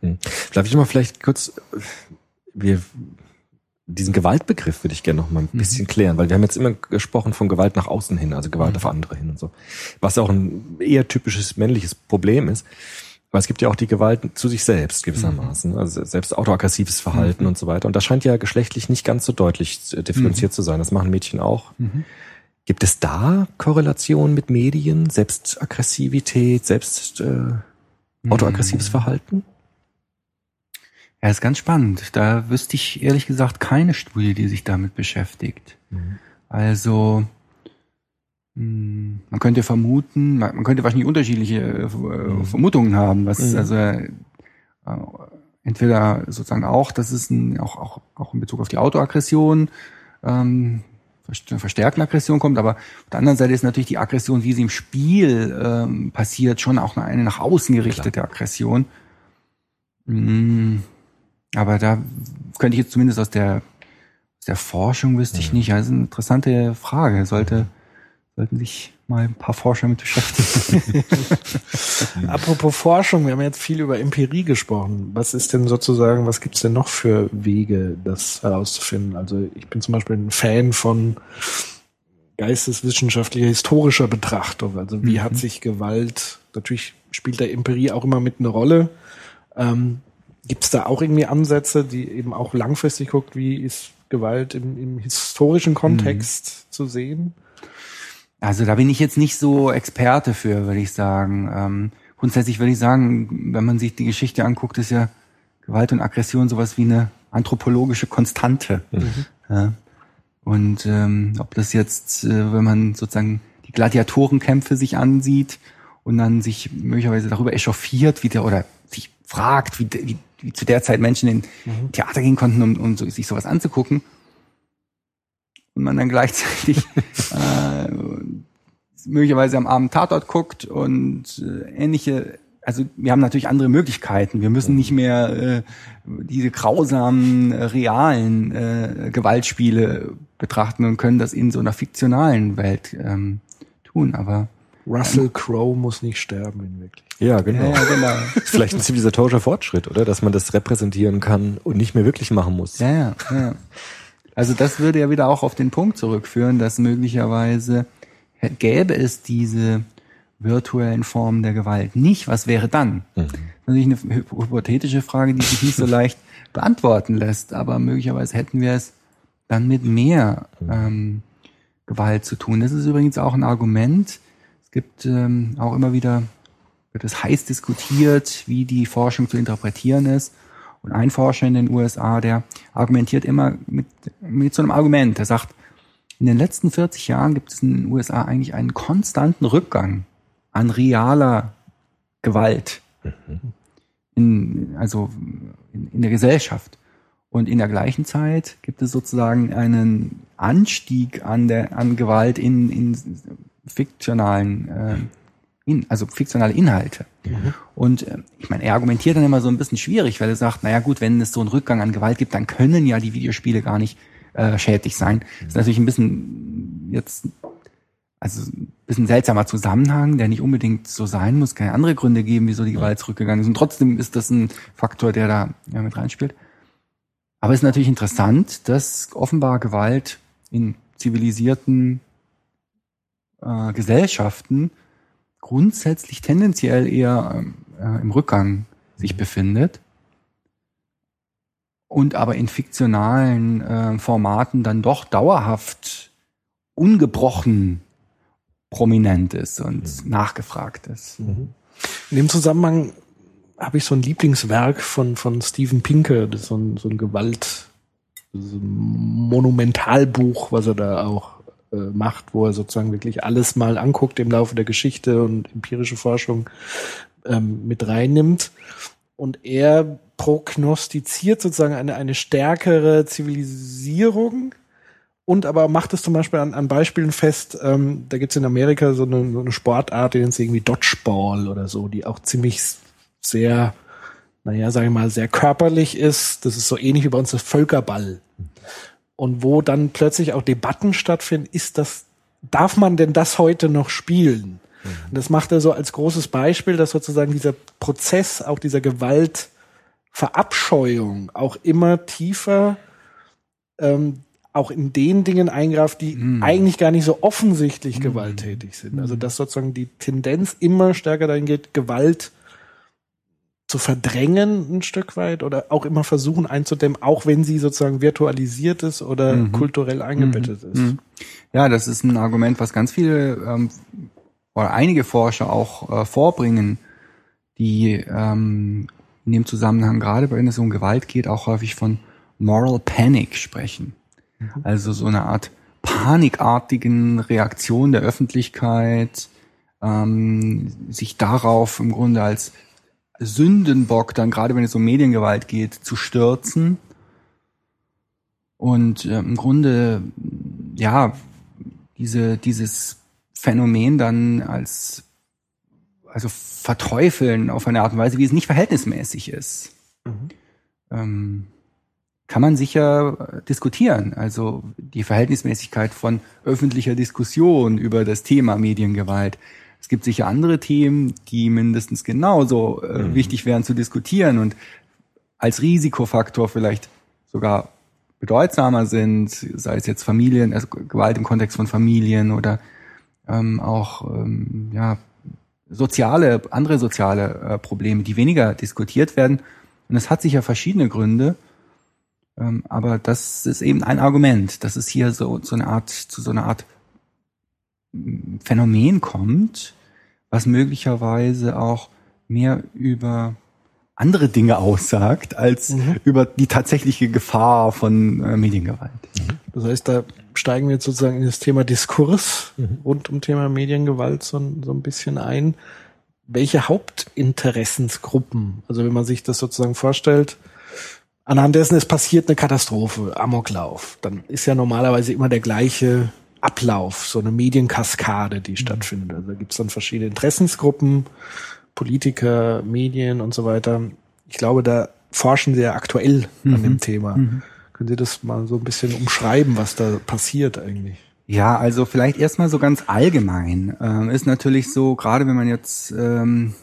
S4: Hm. Darf ich mal vielleicht kurz, wir, diesen Gewaltbegriff würde ich gerne noch mal ein bisschen klären, weil wir haben jetzt immer gesprochen von Gewalt nach außen hin, also Gewalt auf andere hin und so. Was ja auch ein eher typisches männliches Problem ist. Aber es gibt ja auch die Gewalt zu sich selbst gewissermaßen, also selbst autoaggressives Verhalten und so weiter. Und das scheint ja geschlechtlich nicht ganz so deutlich äh, differenziert zu sein. Das machen Mädchen auch. Gibt es da Korrelationen mit Medien, Selbstaggressivität, selbst äh, autoaggressives Verhalten?
S3: Ja, ist ganz spannend. Da wüsste ich ehrlich gesagt keine Studie, die sich damit beschäftigt. Also Hm, Man könnte vermuten, man könnte wahrscheinlich unterschiedliche äh, Vermutungen haben, was also äh, entweder sozusagen auch, dass es ein, auch, auch, auch in Bezug auf die Autoaggression ähm, verst- verstärkten Aggression kommt, aber auf der anderen Seite ist natürlich die Aggression, wie sie im Spiel ähm, passiert, schon auch eine nach außen gerichtete Aggression. Mm, Aber da könnte ich jetzt zumindest aus der, aus der Forschung wüsste ich nicht. Also eine interessante Frage. Sollte, sollten sich mal ein paar Forscher mit beschäftigen.
S2: Apropos Forschung, wir haben jetzt viel über Empirie gesprochen. Was ist denn sozusagen, was gibt's denn noch für Wege, das herauszufinden? Also ich bin zum Beispiel ein Fan von geisteswissenschaftlicher, historischer Betrachtung. Also wie hat sich Gewalt, natürlich spielt der Empirie auch immer mit eine Rolle. Ähm, gibt's da auch irgendwie Ansätze, die eben auch langfristig guckt, wie ist Gewalt im, im historischen Kontext zu sehen?
S3: Also da bin ich jetzt nicht so Experte für, würde ich sagen. Ähm, grundsätzlich würde ich sagen, wenn man sich die Geschichte anguckt, ist ja Gewalt und Aggression sowas wie eine anthropologische Konstante. Ja. Und ähm, ob das jetzt, äh, wenn man sozusagen die Gladiatorenkämpfe sich ansieht und dann sich möglicherweise darüber echauffiert, wie der oder sich fragt, wie, wie, wie zu der Zeit Menschen in Theater gehen konnten, um, um so, sich sowas anzugucken, und man dann gleichzeitig äh, möglicherweise am Abend Tatort guckt und äh, ähnliche, also wir haben natürlich andere Möglichkeiten. Wir müssen nicht mehr äh, diese grausamen, äh, realen äh, Gewaltspiele betrachten und können das in so einer fiktionalen Welt ähm, tun. Aber
S2: Russell Crowe muss nicht sterben in Wirklichkeit.
S4: Ja, genau.
S3: ja, genau.
S4: Ist vielleicht ein zivilisatorischer Fortschritt, oder? Dass man das repräsentieren kann und nicht mehr wirklich machen muss.
S3: Ja, ja, ja. Also das würde ja wieder auch auf den Punkt zurückführen, dass möglicherweise gäbe es diese virtuellen Formen der Gewalt nicht. Was wäre dann? Natürlich eine hy- hypothetische Frage, die sich nicht so leicht beantworten lässt, aber möglicherweise hätten wir es dann mit mehr ähm, Gewalt zu tun. Das ist übrigens auch ein Argument. Es gibt ähm, auch immer wieder, wird es heiß diskutiert, wie die Forschung zu interpretieren ist. Und ein Forscher in den USA, der argumentiert immer mit, mit so einem Argument. Er sagt, in den letzten 40 Jahren gibt es in den USA eigentlich einen konstanten Rückgang an realer Gewalt. In, also in, in der Gesellschaft. Und in der gleichen Zeit gibt es sozusagen einen Anstieg an der an Gewalt in, in fiktionalen, äh, in, also fiktionale Inhalte. Und äh, ich meine, er argumentiert dann immer so ein bisschen schwierig, weil er sagt, naja gut, wenn es so einen Rückgang an Gewalt gibt, dann können ja die Videospiele gar nicht äh, schädlich sein. Das ist natürlich ein bisschen jetzt, also ein bisschen seltsamer Zusammenhang, der nicht unbedingt so sein muss, keine andere Gründe geben, wieso die Gewalt zurückgegangen ist. Und trotzdem ist das ein Faktor, der da ja, mit reinspielt. Aber es ist natürlich interessant, dass offenbar Gewalt in zivilisierten äh, Gesellschaften grundsätzlich tendenziell eher ähm, äh, im Rückgang sich befindet. Und aber in fiktionalen äh, Formaten dann doch dauerhaft ungebrochen prominent ist und nachgefragt ist.
S2: In dem Zusammenhang habe ich so ein Lieblingswerk von, von Steven Pinker, das ist so ein, so ein Gewalt, so ein Monumentalbuch, was er da auch äh, macht, wo er sozusagen wirklich alles mal anguckt im Laufe der Geschichte und empirische Forschung ähm, mit reinnimmt. Und er prognostiziert sozusagen eine, eine stärkere Zivilisierung und aber macht es zum Beispiel an, an Beispielen fest, ähm, da gibt's in Amerika so eine, so eine Sportart, die nennt sich irgendwie Dodgeball oder so, die auch ziemlich sehr, naja, sage ich mal, sehr körperlich ist. Das ist so ähnlich wie bei uns das Völkerball. Und wo dann plötzlich auch Debatten stattfinden, ist das, darf man denn das heute noch spielen? Und das macht er so als großes Beispiel, dass sozusagen dieser Prozess auch dieser Gewaltverabscheuung auch immer tiefer ähm, auch in den Dingen eingreift, die eigentlich gar nicht so offensichtlich gewalttätig sind. Also dass sozusagen die Tendenz immer stärker dahin geht, Gewalt zu verdrängen ein Stück weit oder auch immer versuchen einzudämmen, auch wenn sie sozusagen virtualisiert ist oder kulturell eingebettet ist.
S3: Mhm. Ja, das ist ein Argument, was ganz viele ähm, oder einige Forscher auch äh, vorbringen, die ähm, in dem Zusammenhang, gerade wenn es um Gewalt geht, auch häufig von Moral Panic sprechen. Also so eine Art panikartigen Reaktion der Öffentlichkeit, ähm, sich darauf im Grunde als Sündenbock dann gerade wenn es um Mediengewalt geht zu stürzen und äh, im Grunde ja diese dieses Phänomen dann als also verteufeln auf eine Art und Weise, wie es nicht verhältnismäßig ist. Mhm. Ähm, kann man sicher diskutieren. Also die Verhältnismäßigkeit von öffentlicher Diskussion über das Thema Mediengewalt. Es gibt sicher andere Themen, die mindestens genauso äh, mhm. wichtig wären zu diskutieren und als Risikofaktor vielleicht sogar bedeutsamer sind, sei es jetzt Familien, also Gewalt im Kontext von Familien oder ähm, auch ähm, ja, soziale, andere soziale äh, Probleme, die weniger diskutiert werden. Und es hat sicher verschiedene Gründe. Ähm, aber das ist eben ein Argument, dass es hier so, so eine Art, zu so einer Art Phänomen kommt, was möglicherweise auch mehr über andere Dinge aussagt, als mhm. über die tatsächliche Gefahr von äh, Mediengewalt.
S2: Mhm. Das heißt, da steigen wir jetzt sozusagen in das Thema Diskurs mhm. rund um Thema Mediengewalt so, so ein bisschen ein. Welche Hauptinteressensgruppen, also wenn man sich das sozusagen vorstellt, anhand dessen es passiert eine Katastrophe, Amoklauf, dann ist ja normalerweise immer der gleiche Ablauf, so eine Medienkaskade, die mhm. stattfindet. Also da gibt es dann verschiedene Interessensgruppen, Politiker, Medien und so weiter. Ich glaube, da forschen sie ja aktuell mhm. an dem mhm. Thema. Mhm. Können Sie das mal so ein bisschen umschreiben, was da passiert eigentlich?
S3: Ja, also vielleicht erstmal so ganz allgemein. Ähm, ist natürlich so, gerade wenn man jetzt ähm,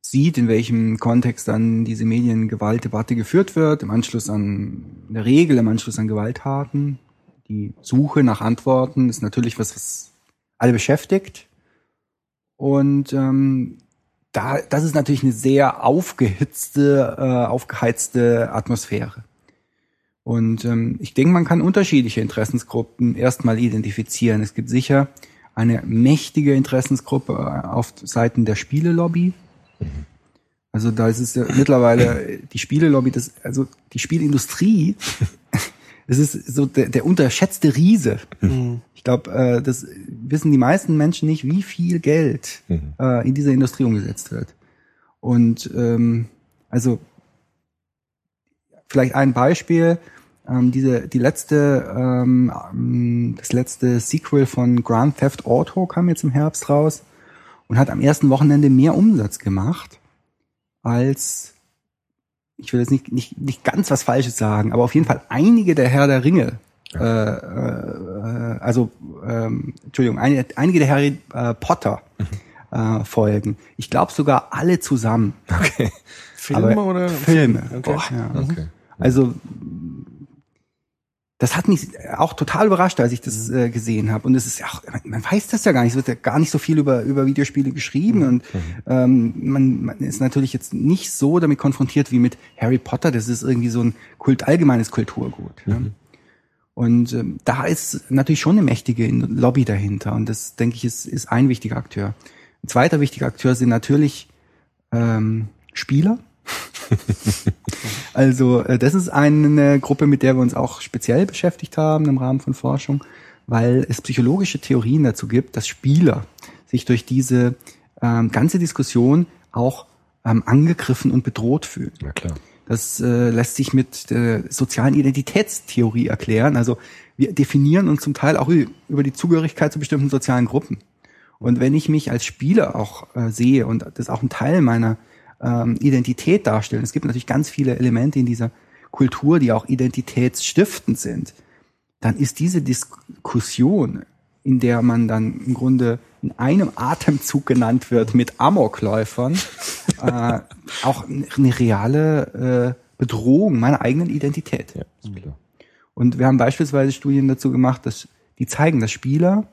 S3: sieht, in welchem Kontext dann diese Mediengewaltdebatte geführt wird, im Anschluss an, in der Regel im Anschluss an Gewalttaten. Die Suche nach Antworten ist natürlich was, was alle beschäftigt. Und ähm, da, das ist natürlich eine sehr aufgehitzte, äh, aufgeheizte Atmosphäre. Und ähm, ich denke, man kann unterschiedliche Interessensgruppen erstmal identifizieren. Es gibt sicher eine mächtige Interessensgruppe äh, auf Seiten der Spielelobby, also da ist es ja mittlerweile die Spielelobby, das, also die Spielindustrie, es ist so der, der unterschätzte Riese. Mhm. Ich glaube, äh, das wissen die meisten Menschen nicht, wie viel Geld mhm. äh, in dieser Industrie umgesetzt wird. Und ähm, also vielleicht ein Beispiel. Ähm, diese, die letzte, ähm, das letzte Sequel von Grand Theft Auto kam jetzt im Herbst raus und hat am ersten Wochenende mehr Umsatz gemacht als, ich will jetzt nicht, nicht, nicht ganz was Falsches sagen, aber auf jeden Fall einige der Herr der Ringe, ja. äh, äh, also, ähm, Entschuldigung, einige, einige der Harry äh, Potter mhm. äh, Folgen. Ich glaube sogar alle zusammen.
S2: Okay. Filme aber oder?
S3: Filme. Okay. Boah, ja. okay. Also das hat mich auch total überrascht, als ich das mhm. äh, gesehen habe. Und es ist ja auch, man weiß das ja gar nicht, es wird ja gar nicht so viel über, über Videospiele geschrieben. Mhm. Und ähm, man, man ist natürlich jetzt nicht so damit konfrontiert wie mit Harry Potter. Das ist irgendwie so ein Kult, allgemeines Kulturgut. Mhm. Ja. Und ähm, da ist natürlich schon eine mächtige Lobby dahinter. Und das, denke ich, ist, ist ein wichtiger Akteur. Ein zweiter wichtiger Akteur sind natürlich ähm, Spieler also äh, das ist eine Gruppe, mit der wir uns auch speziell beschäftigt haben im Rahmen von Forschung, weil es psychologische Theorien dazu gibt, dass Spieler sich durch diese ähm, ganze Diskussion auch ähm, angegriffen und bedroht fühlen.
S4: Na klar.
S3: Das äh, lässt sich mit der sozialen Identitätstheorie erklären. Also wir definieren uns zum Teil auch über die Zugehörigkeit zu bestimmten sozialen Gruppen. Und wenn ich mich als Spieler auch äh, sehe und das ist auch ein Teil meiner ähm, Identität darstellen. Es gibt natürlich ganz viele Elemente in dieser Kultur, die auch identitätsstiftend sind. Dann ist diese Diskussion, in der man dann im Grunde in einem Atemzug genannt wird mit Amokläufern, äh, auch eine reale äh, Bedrohung meiner eigenen Identität. Ja, ist klar. Und wir haben beispielsweise Studien dazu gemacht, dass die zeigen, dass Spieler,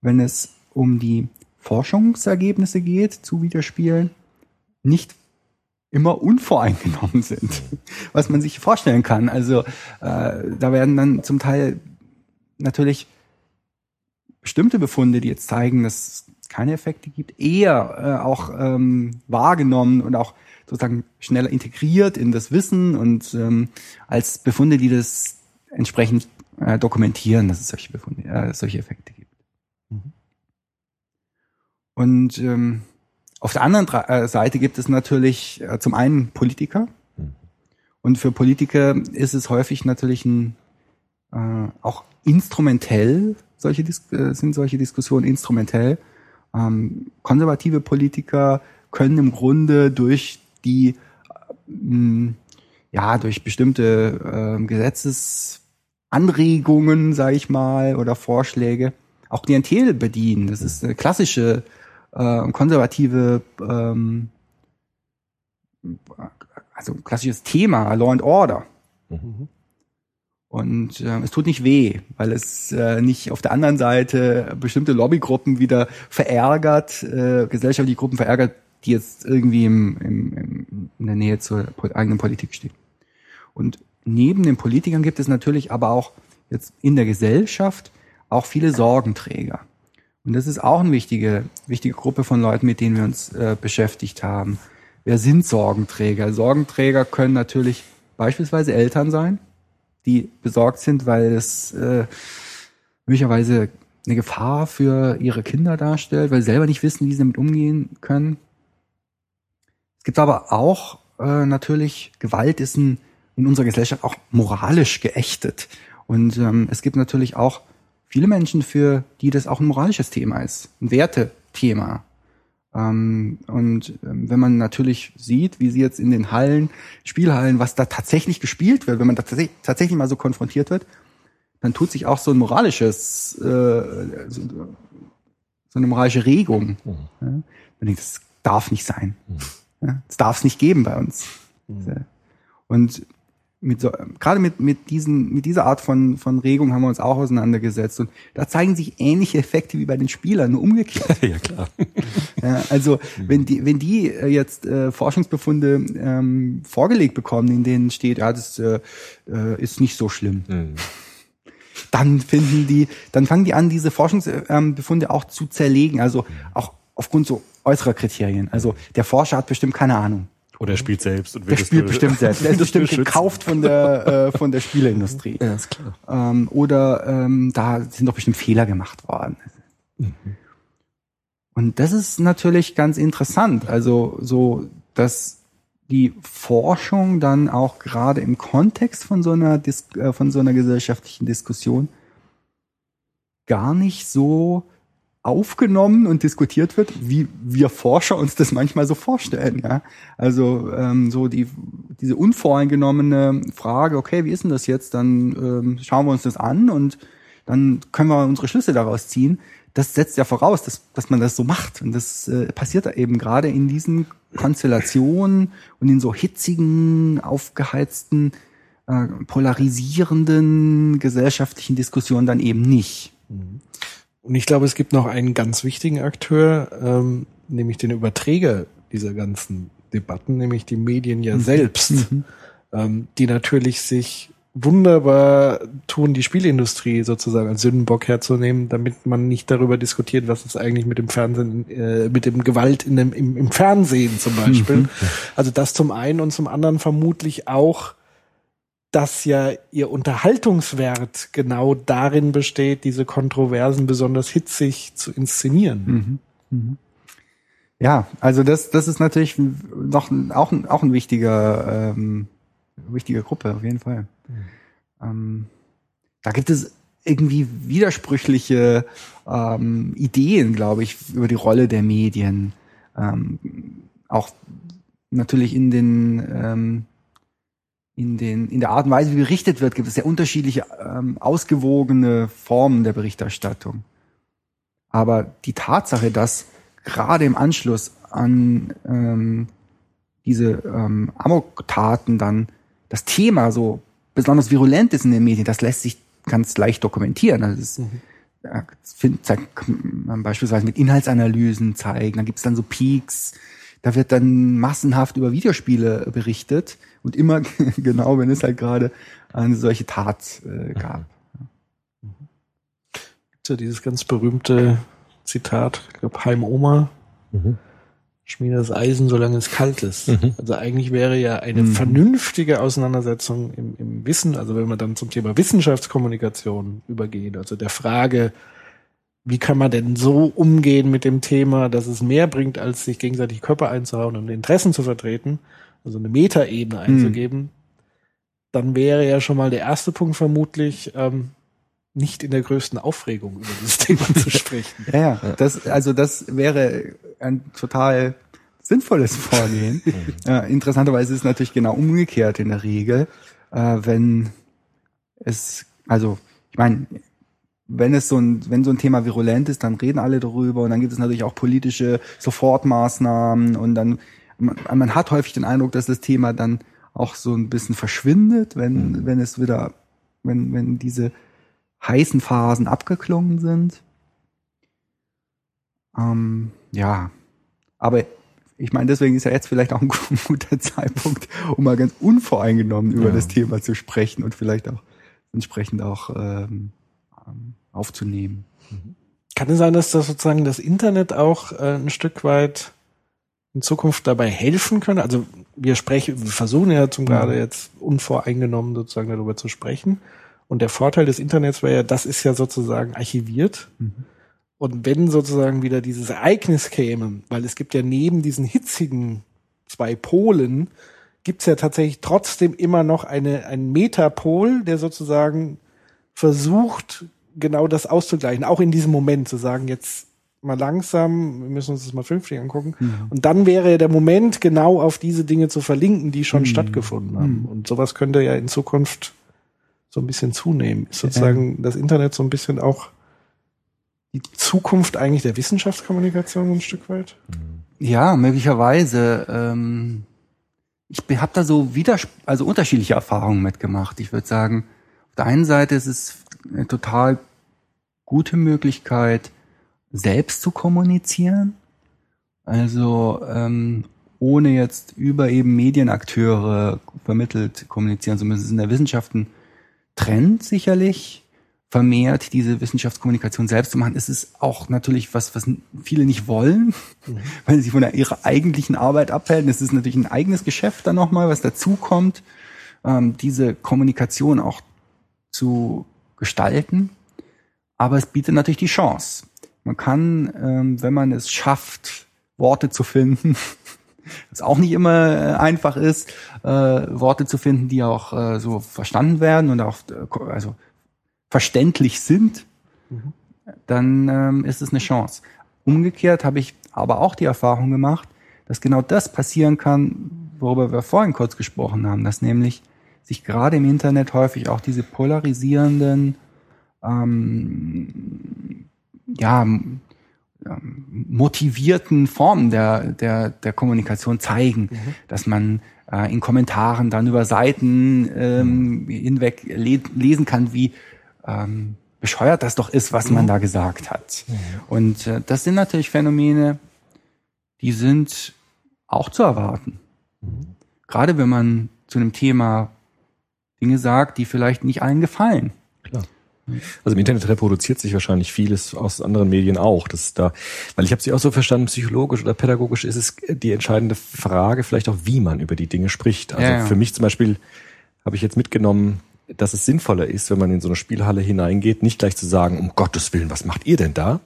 S3: wenn es um die Forschungsergebnisse geht zu Videospielen, nicht immer unvoreingenommen sind, was man sich vorstellen kann. Also äh, da werden dann zum Teil natürlich bestimmte Befunde, die jetzt zeigen, dass es keine Effekte gibt, eher äh, auch ähm, wahrgenommen und auch sozusagen schneller integriert in das Wissen und ähm, als Befunde, die das entsprechend äh, dokumentieren, dass es solche Befunde, äh, solche Effekte gibt. Und ähm, auf der anderen äh, Seite gibt es natürlich äh, zum einen Politiker. Und für Politiker ist es häufig natürlich ein, äh, auch instrumentell, solche Dis äh, sind solche Diskussionen instrumentell. Ähm, konservative Politiker können im Grunde durch die, äh, ja, durch bestimmte äh, Gesetzesanregungen, sage ich mal, oder Vorschläge auch Klientel bedienen. Das ist eine klassische äh, konservative, ähm, also klassisches Thema, Law and Order. Und äh, es tut nicht weh, weil es äh, nicht auf der anderen Seite bestimmte Lobbygruppen wieder verärgert, äh, gesellschaftliche Gruppen verärgert, die jetzt irgendwie im, im, in der Nähe zur eigenen Politik stehen. Und neben den Politikern gibt es natürlich aber auch jetzt in der Gesellschaft auch viele Sorgenträger. Und das ist auch eine wichtige, wichtige Gruppe von Leuten, mit denen wir uns äh, beschäftigt haben. Wer sind Sorgenträger? Sorgenträger können natürlich beispielsweise Eltern sein, die besorgt sind, weil es äh, möglicherweise eine Gefahr für ihre Kinder darstellt, weil sie selber nicht wissen, wie sie damit umgehen können. Es gibt aber auch äh, natürlich, Gewalt ist ein, in unserer Gesellschaft auch moralisch geächtet. Und ähm, es gibt natürlich auch viele Menschen, für die das auch ein moralisches Thema ist, ein Wertethema. Ähm, und ähm, wenn man natürlich sieht, wie sie jetzt in den Hallen, Spielhallen, was da tatsächlich gespielt wird, wenn man da tatsächlich, tatsächlich mal so konfrontiert wird, dann tut sich auch so ein moralisches, äh, so, so eine moralische Regung. Ja? Man denkt, das darf nicht sein. Ja? Das darf es nicht geben bei uns. Und mit so, gerade mit, mit, diesen, mit dieser Art von, von Regung haben wir uns auch auseinandergesetzt. Und da zeigen sich ähnliche Effekte wie bei den Spielern, nur umgekehrt.
S4: ja, klar.
S3: Ja, also wenn die, wenn die äh, jetzt äh, Forschungsbefunde ähm, vorgelegt bekommen, in denen steht, ja, das äh, äh, ist nicht so schlimm,
S4: Mhm.
S3: dann finden die, dann fangen die an, diese Forschungsbefunde auch zu zerlegen, also auch aufgrund so äußerer Kriterien. Also der Forscher hat bestimmt keine Ahnung.
S4: Oder er spielt selbst und
S3: Der spielt bestimmt selbst. Der ist bestimmt
S4: schützen.
S3: gekauft von der, äh, von der Spieleindustrie.
S4: Ja, ist klar.
S3: Ähm, oder ähm, da sind doch bestimmt Fehler gemacht worden. Und das ist natürlich ganz interessant. Also so, dass die Forschung dann auch gerade im Kontext von so einer Dis äh, von so einer gesellschaftlichen Diskussion gar nicht so aufgenommen und diskutiert wird, wie wir Forscher uns das manchmal so vorstellen. Ja? Also ähm, so die diese unvoreingenommene Frage, okay, wie ist denn das jetzt? Dann ähm, schauen wir uns das an und dann können wir unsere Schlüsse daraus ziehen. Das setzt ja voraus, dass, dass man das so macht. Und das äh, passiert eben gerade in diesen Konstellationen und in so hitzigen, aufgeheizten, äh, polarisierenden gesellschaftlichen Diskussionen dann eben nicht.
S2: Und ich glaube, es gibt noch einen ganz wichtigen Akteur, ähm, nämlich den Überträger dieser ganzen Debatten, nämlich die Medien ja selbst, ähm, die natürlich sich wunderbar tun, die Spielindustrie sozusagen als Sündenbock herzunehmen, damit man nicht darüber diskutiert, was ist eigentlich mit dem Fernsehen, äh, mit dem Gewalt in dem, im, im Fernsehen zum Beispiel. Also das zum einen und zum anderen vermutlich auch dass ja ihr Unterhaltungswert genau darin besteht, diese Kontroversen besonders hitzig zu inszenieren.
S3: Ja, also das, das ist natürlich noch auch, ein, auch ein wichtiger, ähm, wichtige Gruppe, auf jeden Fall. Ähm, da gibt es irgendwie widersprüchliche ähm, Ideen, glaube ich, über die Rolle der Medien. Ähm, auch natürlich in den ähm, in den in der Art und Weise, wie berichtet wird, gibt es sehr unterschiedliche ähm, ausgewogene Formen der Berichterstattung. Aber die Tatsache, dass gerade im Anschluss an ähm, diese ähm, Amok-Taten dann das Thema so besonders virulent ist in den Medien, das lässt sich ganz leicht dokumentieren. Also das, ja, das find, zeigt, kann man beispielsweise mit Inhaltsanalysen zeigen, dann gibt's dann so Peaks, da wird dann massenhaft über Videospiele berichtet und immer genau, wenn es halt gerade eine solche Tat äh, gab.
S2: Gibt's ja dieses ganz berühmte Zitat, ich glaube Heim Oma,
S4: Mhm.
S2: schmiede das Eisen, solange es kalt ist.
S4: Mhm.
S2: Also eigentlich wäre ja eine
S3: Mhm.
S2: vernünftige Auseinandersetzung im, im Wissen, also wenn wir dann zum Thema Wissenschaftskommunikation übergehen, also der Frage, wie kann man denn so umgehen mit dem Thema, dass es mehr bringt, als sich gegenseitig Körper einzuhauen und Interessen zu vertreten, also eine Metaebene einzugeben, dann wäre ja schon mal der erste Punkt vermutlich, ähm, nicht in der größten Aufregung über dieses Thema zu sprechen.
S3: Ja, ja, das, also das wäre ein total sinnvolles Vorgehen. ja, interessanterweise ist es natürlich genau umgekehrt in der Regel, äh, wenn es, also ich meine, wenn es so ein, wenn so ein Thema virulent ist, dann reden alle darüber und dann gibt es natürlich auch politische Sofortmaßnahmen und dann man, man hat häufig den Eindruck, dass das Thema dann auch so ein bisschen verschwindet, wenn wenn es wieder, wenn wenn diese heißen Phasen abgeklungen sind. Ähm, ja, aber ich meine, deswegen ist ja jetzt vielleicht auch ein guter Zeitpunkt, um mal ganz unvoreingenommen über
S4: Ja.
S3: das Thema zu sprechen und vielleicht auch entsprechend auch ähm, ähm, aufzunehmen.
S2: Kann es sein, dass das sozusagen das Internet auch äh, ein Stück weit in Zukunft dabei helfen könnte? Also wir sprechen, wir versuchen ja zum gerade jetzt unvoreingenommen sozusagen darüber zu sprechen. Und der Vorteil des Internets wäre ja, das ist ja sozusagen archiviert. Und wenn sozusagen wieder dieses Ereignis käme, weil es gibt ja neben diesen hitzigen zwei Polen, gibt es ja tatsächlich trotzdem immer noch eine, einen Metapol, der sozusagen versucht, genau das auszugleichen, auch in diesem Moment zu sagen, jetzt mal langsam, wir müssen uns das mal fünftig angucken. Und dann wäre der Moment, genau auf diese Dinge zu verlinken, die schon stattgefunden haben. Und sowas könnte ja in Zukunft so ein bisschen zunehmen. Ist sozusagen das Internet so ein bisschen auch die Zukunft eigentlich der Wissenschaftskommunikation ein Stück weit?
S3: Ja, möglicherweise. Ähm, ich habe da so wieder, also unterschiedliche Erfahrungen mitgemacht. Ich würde sagen, auf der einen Seite ist es eine total gute Möglichkeit, selbst zu kommunizieren. Also ähm, ohne jetzt über eben Medienakteure vermittelt kommunizieren zu müssen. Es ist in der Wissenschaft ein Trend sicherlich, vermehrt diese Wissenschaftskommunikation selbst zu machen. Es ist auch natürlich was, was viele nicht wollen, weil sie von der, ihrer eigentlichen Arbeit abhalten. Es ist natürlich ein eigenes Geschäft dann nochmal, was dazu kommt, ähm, diese Kommunikation auch zu gestalten. Aber es bietet natürlich die Chance. Man kann, ähm, wenn man es schafft, Worte zu finden, was auch nicht immer äh, einfach ist, äh, Worte zu finden, die auch äh, so verstanden werden und auch äh, also verständlich sind, dann ähm, ist es eine Chance. Umgekehrt habe ich aber auch die Erfahrung gemacht, dass genau das passieren kann, worüber wir vorhin kurz gesprochen haben, dass nämlich sich gerade im Internet häufig auch diese polarisierenden ähm, ja, motivierten Formen der, der, der Kommunikation zeigen, dass man äh, in Kommentaren dann über Seiten ähm, hinweg le lesen kann, wie ähm, bescheuert das doch ist, was man da gesagt hat. Und äh, das sind natürlich Phänomene, die sind auch zu erwarten. Gerade wenn man zu einem Thema Dinge sagt, die vielleicht nicht allen gefallen.
S4: Also im Internet reproduziert sich wahrscheinlich vieles aus anderen Medien auch. Das da, weil ich habe sie auch so verstanden, psychologisch oder pädagogisch ist es die entscheidende Frage, vielleicht auch, wie man über die Dinge spricht. Also
S3: Ja, ja.
S4: für mich zum Beispiel habe ich jetzt mitgenommen, dass es sinnvoller ist, wenn man in so eine Spielhalle hineingeht, nicht gleich zu sagen, um Gottes Willen, was macht ihr denn da?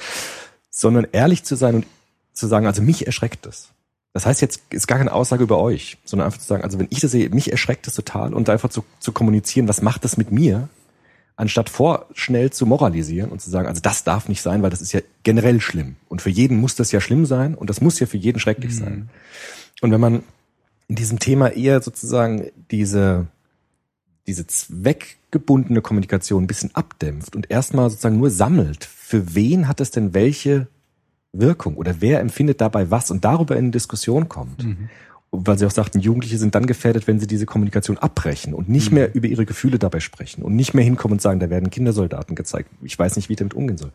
S4: Sondern ehrlich zu sein und zu sagen, also mich erschreckt das. Das heißt jetzt, ist gar keine Aussage über euch, sondern einfach zu sagen, also wenn ich das sehe, mich erschreckt das total und einfach zu, zu kommunizieren, was macht das mit mir? anstatt vorschnell zu moralisieren und zu sagen, also das darf nicht sein, weil das ist ja generell schlimm. Und für jeden muss das ja schlimm sein und das muss ja für jeden schrecklich sein. Und wenn man in diesem Thema eher sozusagen diese, diese zweckgebundene Kommunikation ein bisschen abdämpft und erstmal sozusagen nur sammelt, für wen hat es denn welche Wirkung oder wer empfindet dabei was und darüber in eine Diskussion kommt. Und Weil sie auch sagten, Jugendliche sind dann gefährdet, wenn sie diese Kommunikation abbrechen und nicht mehr über ihre Gefühle dabei sprechen und nicht mehr hinkommen und sagen, da werden Kindersoldaten gezeigt. Ich weiß nicht, wie ich damit umgehen soll.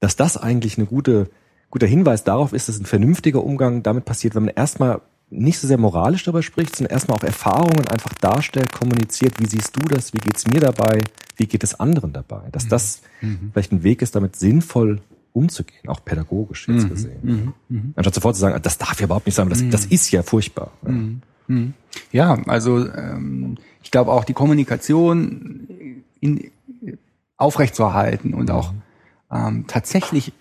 S4: Dass das eigentlich eine gute, guter Hinweis darauf ist, dass ein vernünftiger Umgang damit passiert, wenn man erstmal nicht so sehr moralisch darüber spricht, sondern erstmal auch Erfahrungen einfach darstellt, kommuniziert, wie siehst du das, wie geht's mir dabei, wie geht es anderen dabei. Dass das vielleicht ein Weg ist, damit sinnvoll umzugehen, auch pädagogisch jetzt gesehen. Anstatt sofort zu sagen, das darf ja überhaupt nicht sein, das, das ist ja furchtbar. Ja.
S3: Hm. Ja, also ähm, ich glaube auch die Kommunikation in, aufrechtzuerhalten und auch ähm, tatsächlich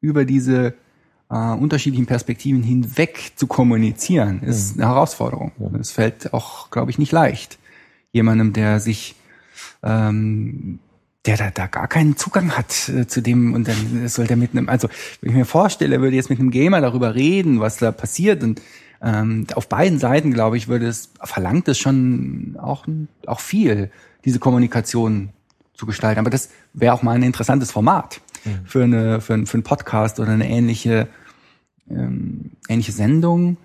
S3: über diese äh, unterschiedlichen Perspektiven hinweg zu kommunizieren, ist eine Herausforderung. Es fällt auch, glaube ich, nicht leicht. Jemandem, der sich ähm, der da, da gar keinen Zugang hat äh, zu dem und dann soll der mit einem, also wenn ich mir vorstelle, er würde jetzt mit einem Gamer darüber reden, was da passiert und ähm, auf beiden Seiten, glaube ich, würde es, verlangt es schon auch, auch viel, diese Kommunikation zu gestalten. Aber das wäre auch mal ein interessantes Format für, eine, für, ein, für einen Podcast oder eine ähnliche, ähm, ähnliche Sendung,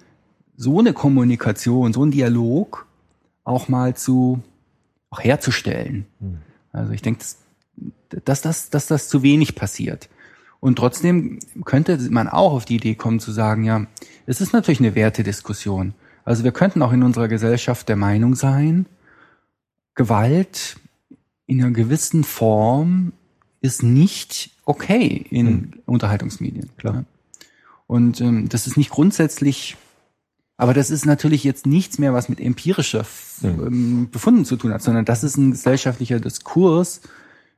S3: so eine Kommunikation, so ein Dialog auch mal zu, auch herzustellen. Also ich denke, dass, dass, das, dass das zu wenig passiert. Und trotzdem könnte man auch auf die Idee kommen zu sagen, ja, es ist natürlich eine Wertediskussion. Also wir könnten auch in unserer Gesellschaft der Meinung sein, Gewalt in einer gewissen Form ist nicht okay in Unterhaltungsmedien. Klar. Und ähm, das ist nicht grundsätzlich, aber das ist natürlich jetzt nichts mehr, was mit empirischer ähm, Befunden zu tun hat, sondern das ist ein gesellschaftlicher Diskurs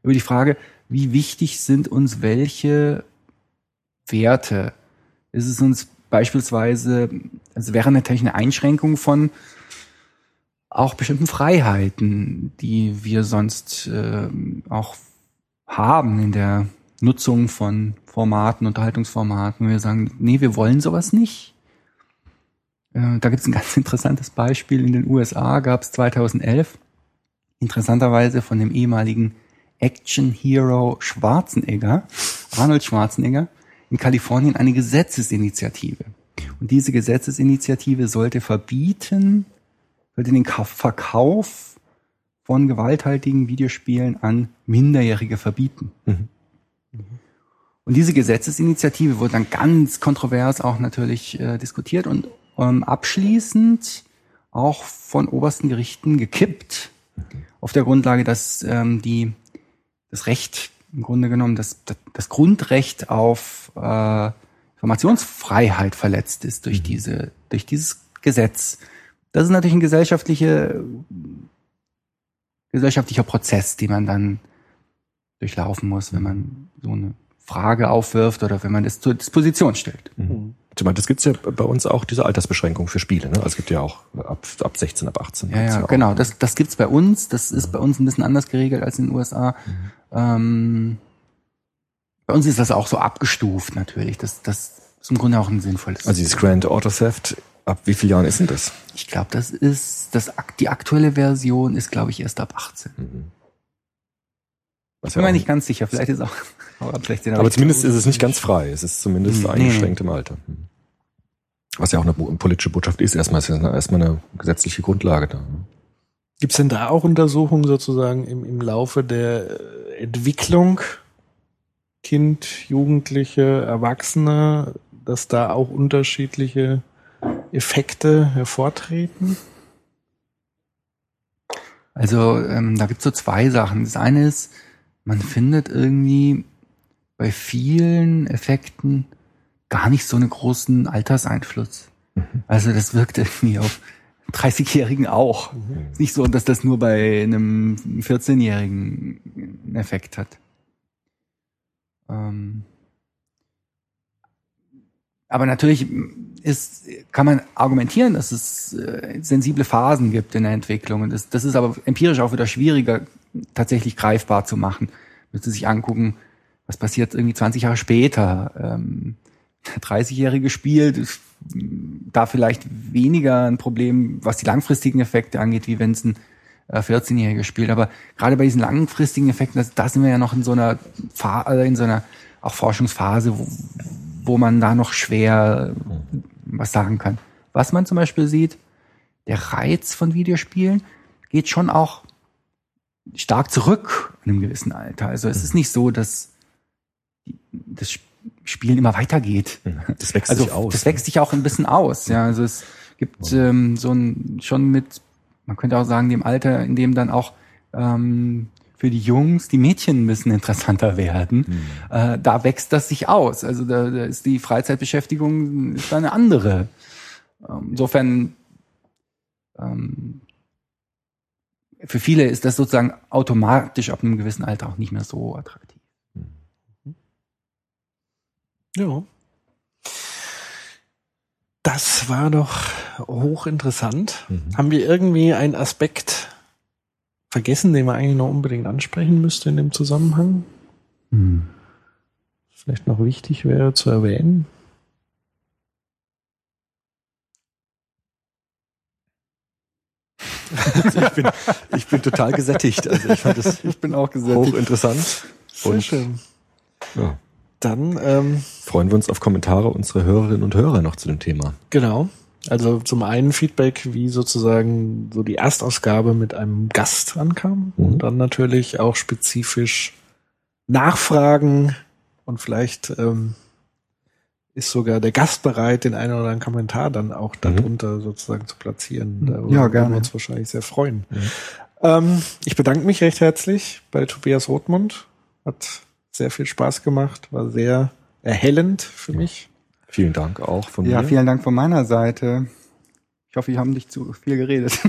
S3: über die Frage, wie wichtig sind uns welche Werte? Ist es uns beispielsweise, also wäre natürlich eine Einschränkung von auch bestimmten Freiheiten, die wir sonst ähm, auch haben in der Nutzung von Formaten, Unterhaltungsformaten. Wir sagen, nee, wir wollen sowas nicht. Äh, da gibt es ein ganz interessantes Beispiel. In den USA gab es 2011 interessanterweise von dem ehemaligen Action Hero Schwarzenegger, Arnold Schwarzenegger, in Kalifornien eine Gesetzesinitiative. Und diese Gesetzesinitiative sollte verbieten, sollte den Ka- Verkauf von gewalthaltigen Videospielen an Minderjährige verbieten. Und diese Gesetzesinitiative wurde dann ganz kontrovers auch natürlich äh, diskutiert und ähm, abschließend auch von obersten Gerichten gekippt. Auf der Grundlage, dass ähm, die das Recht im Grunde genommen, das, das, Grundrecht auf äh, Informationsfreiheit verletzt ist durch diese, durch dieses Gesetz. Das ist natürlich ein gesellschaftliche, gesellschaftlicher Prozess, den man dann durchlaufen muss, wenn man so eine Frage aufwirft oder wenn man das zur Disposition stellt.
S4: Ich meine, das gibt's ja bei uns auch, diese Altersbeschränkung für Spiele. Ne? Also es gibt ja auch ab, ab 16, ab 18.
S3: Ja, ja,
S4: auch.
S3: genau. Das, das gibt's bei uns. Das ist bei uns ein bisschen anders geregelt als in den USA. Ähm, bei uns ist das auch so abgestuft natürlich. Das, das ist im Grunde auch ein sinnvolles.
S4: Also dieses Grand Auto Theft, ab wie vielen Jahren ist denn das?
S3: ich glaube, das ist das die aktuelle Version ist, glaube ich, erst ab 18.
S4: Was
S3: Bin
S4: ja
S3: mir nicht ganz sicher. Vielleicht ist auch, aber vielleicht
S4: aber zumindest ist es nicht ganz frei. Es ist zumindest
S3: nee,
S4: eingeschränkt im Alter. Hm. Was ja auch eine politische Botschaft ist. Erstmal ist ja erstmal eine gesetzliche Grundlage da. ne?
S2: Gibt es denn da auch Untersuchungen sozusagen im, im Laufe der äh, Entwicklung Kind, Jugendliche, Erwachsene, dass da auch unterschiedliche Effekte hervortreten?
S3: Also ähm, da gibt's so zwei Sachen. Das eine ist, man findet irgendwie bei vielen Effekten gar nicht so einen großen Alterseinfluss. Also das wirkt irgendwie auf 30-Jährigen auch. Ist nicht so, dass das nur bei einem 14-Jährigen einen Effekt hat. Ähm aber natürlich ist, kann man argumentieren, dass es äh, sensible Phasen gibt in der Entwicklung. Und das, das ist aber empirisch auch wieder schwieriger, tatsächlich greifbar zu machen. Müsste sich angucken, was passiert irgendwie 20 Jahre später. Ähm, 30-Jährige spielt, mm, da vielleicht weniger ein Problem, was die langfristigen Effekte angeht, wie wenn es ein äh, 14-Jähriger spielt. Aber gerade bei diesen langfristigen Effekten, das, da sind wir ja noch in so einer Fa äh, in so einer auch Forschungsphase, wo, wo man da noch schwer äh, was sagen kann. Was man zum Beispiel sieht, der Reiz von Videospielen geht schon auch stark zurück in einem gewissen Alter. Also es ist nicht so, dass das Spielen immer weitergeht.
S4: Das wächst
S3: Also
S4: sich aus.
S3: das wächst sich auch ein bisschen aus. Ja, also es gibt ähm, so ein schon mit, man könnte auch sagen, dem Alter, in dem dann auch ähm, für die Jungs die Mädchen ein bisschen interessanter werden. Äh, da wächst das sich aus. Also da, da ist die Freizeitbeschäftigung ist eine andere. Ähm, insofern ähm, für viele ist das sozusagen automatisch ab einem gewissen Alter auch nicht mehr so attraktiv.
S2: Ja. Das war doch hochinteressant.
S4: Mhm.
S2: Haben wir irgendwie einen Aspekt vergessen, den man eigentlich noch unbedingt ansprechen müsste in dem Zusammenhang? Vielleicht noch wichtig wäre zu erwähnen?
S4: ich, bin, ich bin total gesättigt. Also ich fand das
S3: Ich bin auch
S4: hochinteressant.
S2: Sehr
S4: Und
S2: schön.
S4: ja,
S2: Dann, ähm,
S4: freuen wir uns auf Kommentare unserer Hörerinnen und Hörer noch zu dem Thema.
S2: genau. Also zum einen Feedback, wie sozusagen so die Erstausgabe mit einem Gast ankam
S4: Mhm.
S2: und dann natürlich auch spezifisch Nachfragen und vielleicht ähm, ist sogar der Gast bereit, den einen oder anderen Kommentar dann auch darunter sozusagen zu platzieren. Da
S3: Mhm. Ja,
S2: würden
S3: gerne.
S2: wir uns wahrscheinlich sehr freuen.
S4: Mhm.
S2: Ähm, ich bedanke mich recht herzlich bei Tobias Rothmund. Hat sehr viel Spaß gemacht, war sehr erhellend für mich.
S4: Vielen Dank auch von
S3: Ja,
S4: mir.
S3: vielen Dank von meiner Seite. Ich hoffe, wir haben nicht zu viel geredet.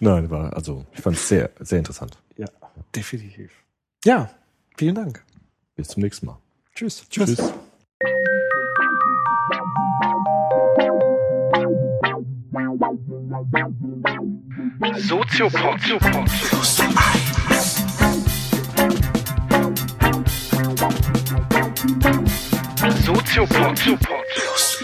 S4: Nein, war also ich fand es sehr sehr interessant.
S2: Ja, definitiv. Ja, vielen Dank.
S4: Bis zum nächsten Mal.
S2: Tschüss.
S4: Tschüss.
S1: Soziopod. Soziopod. Soziopod.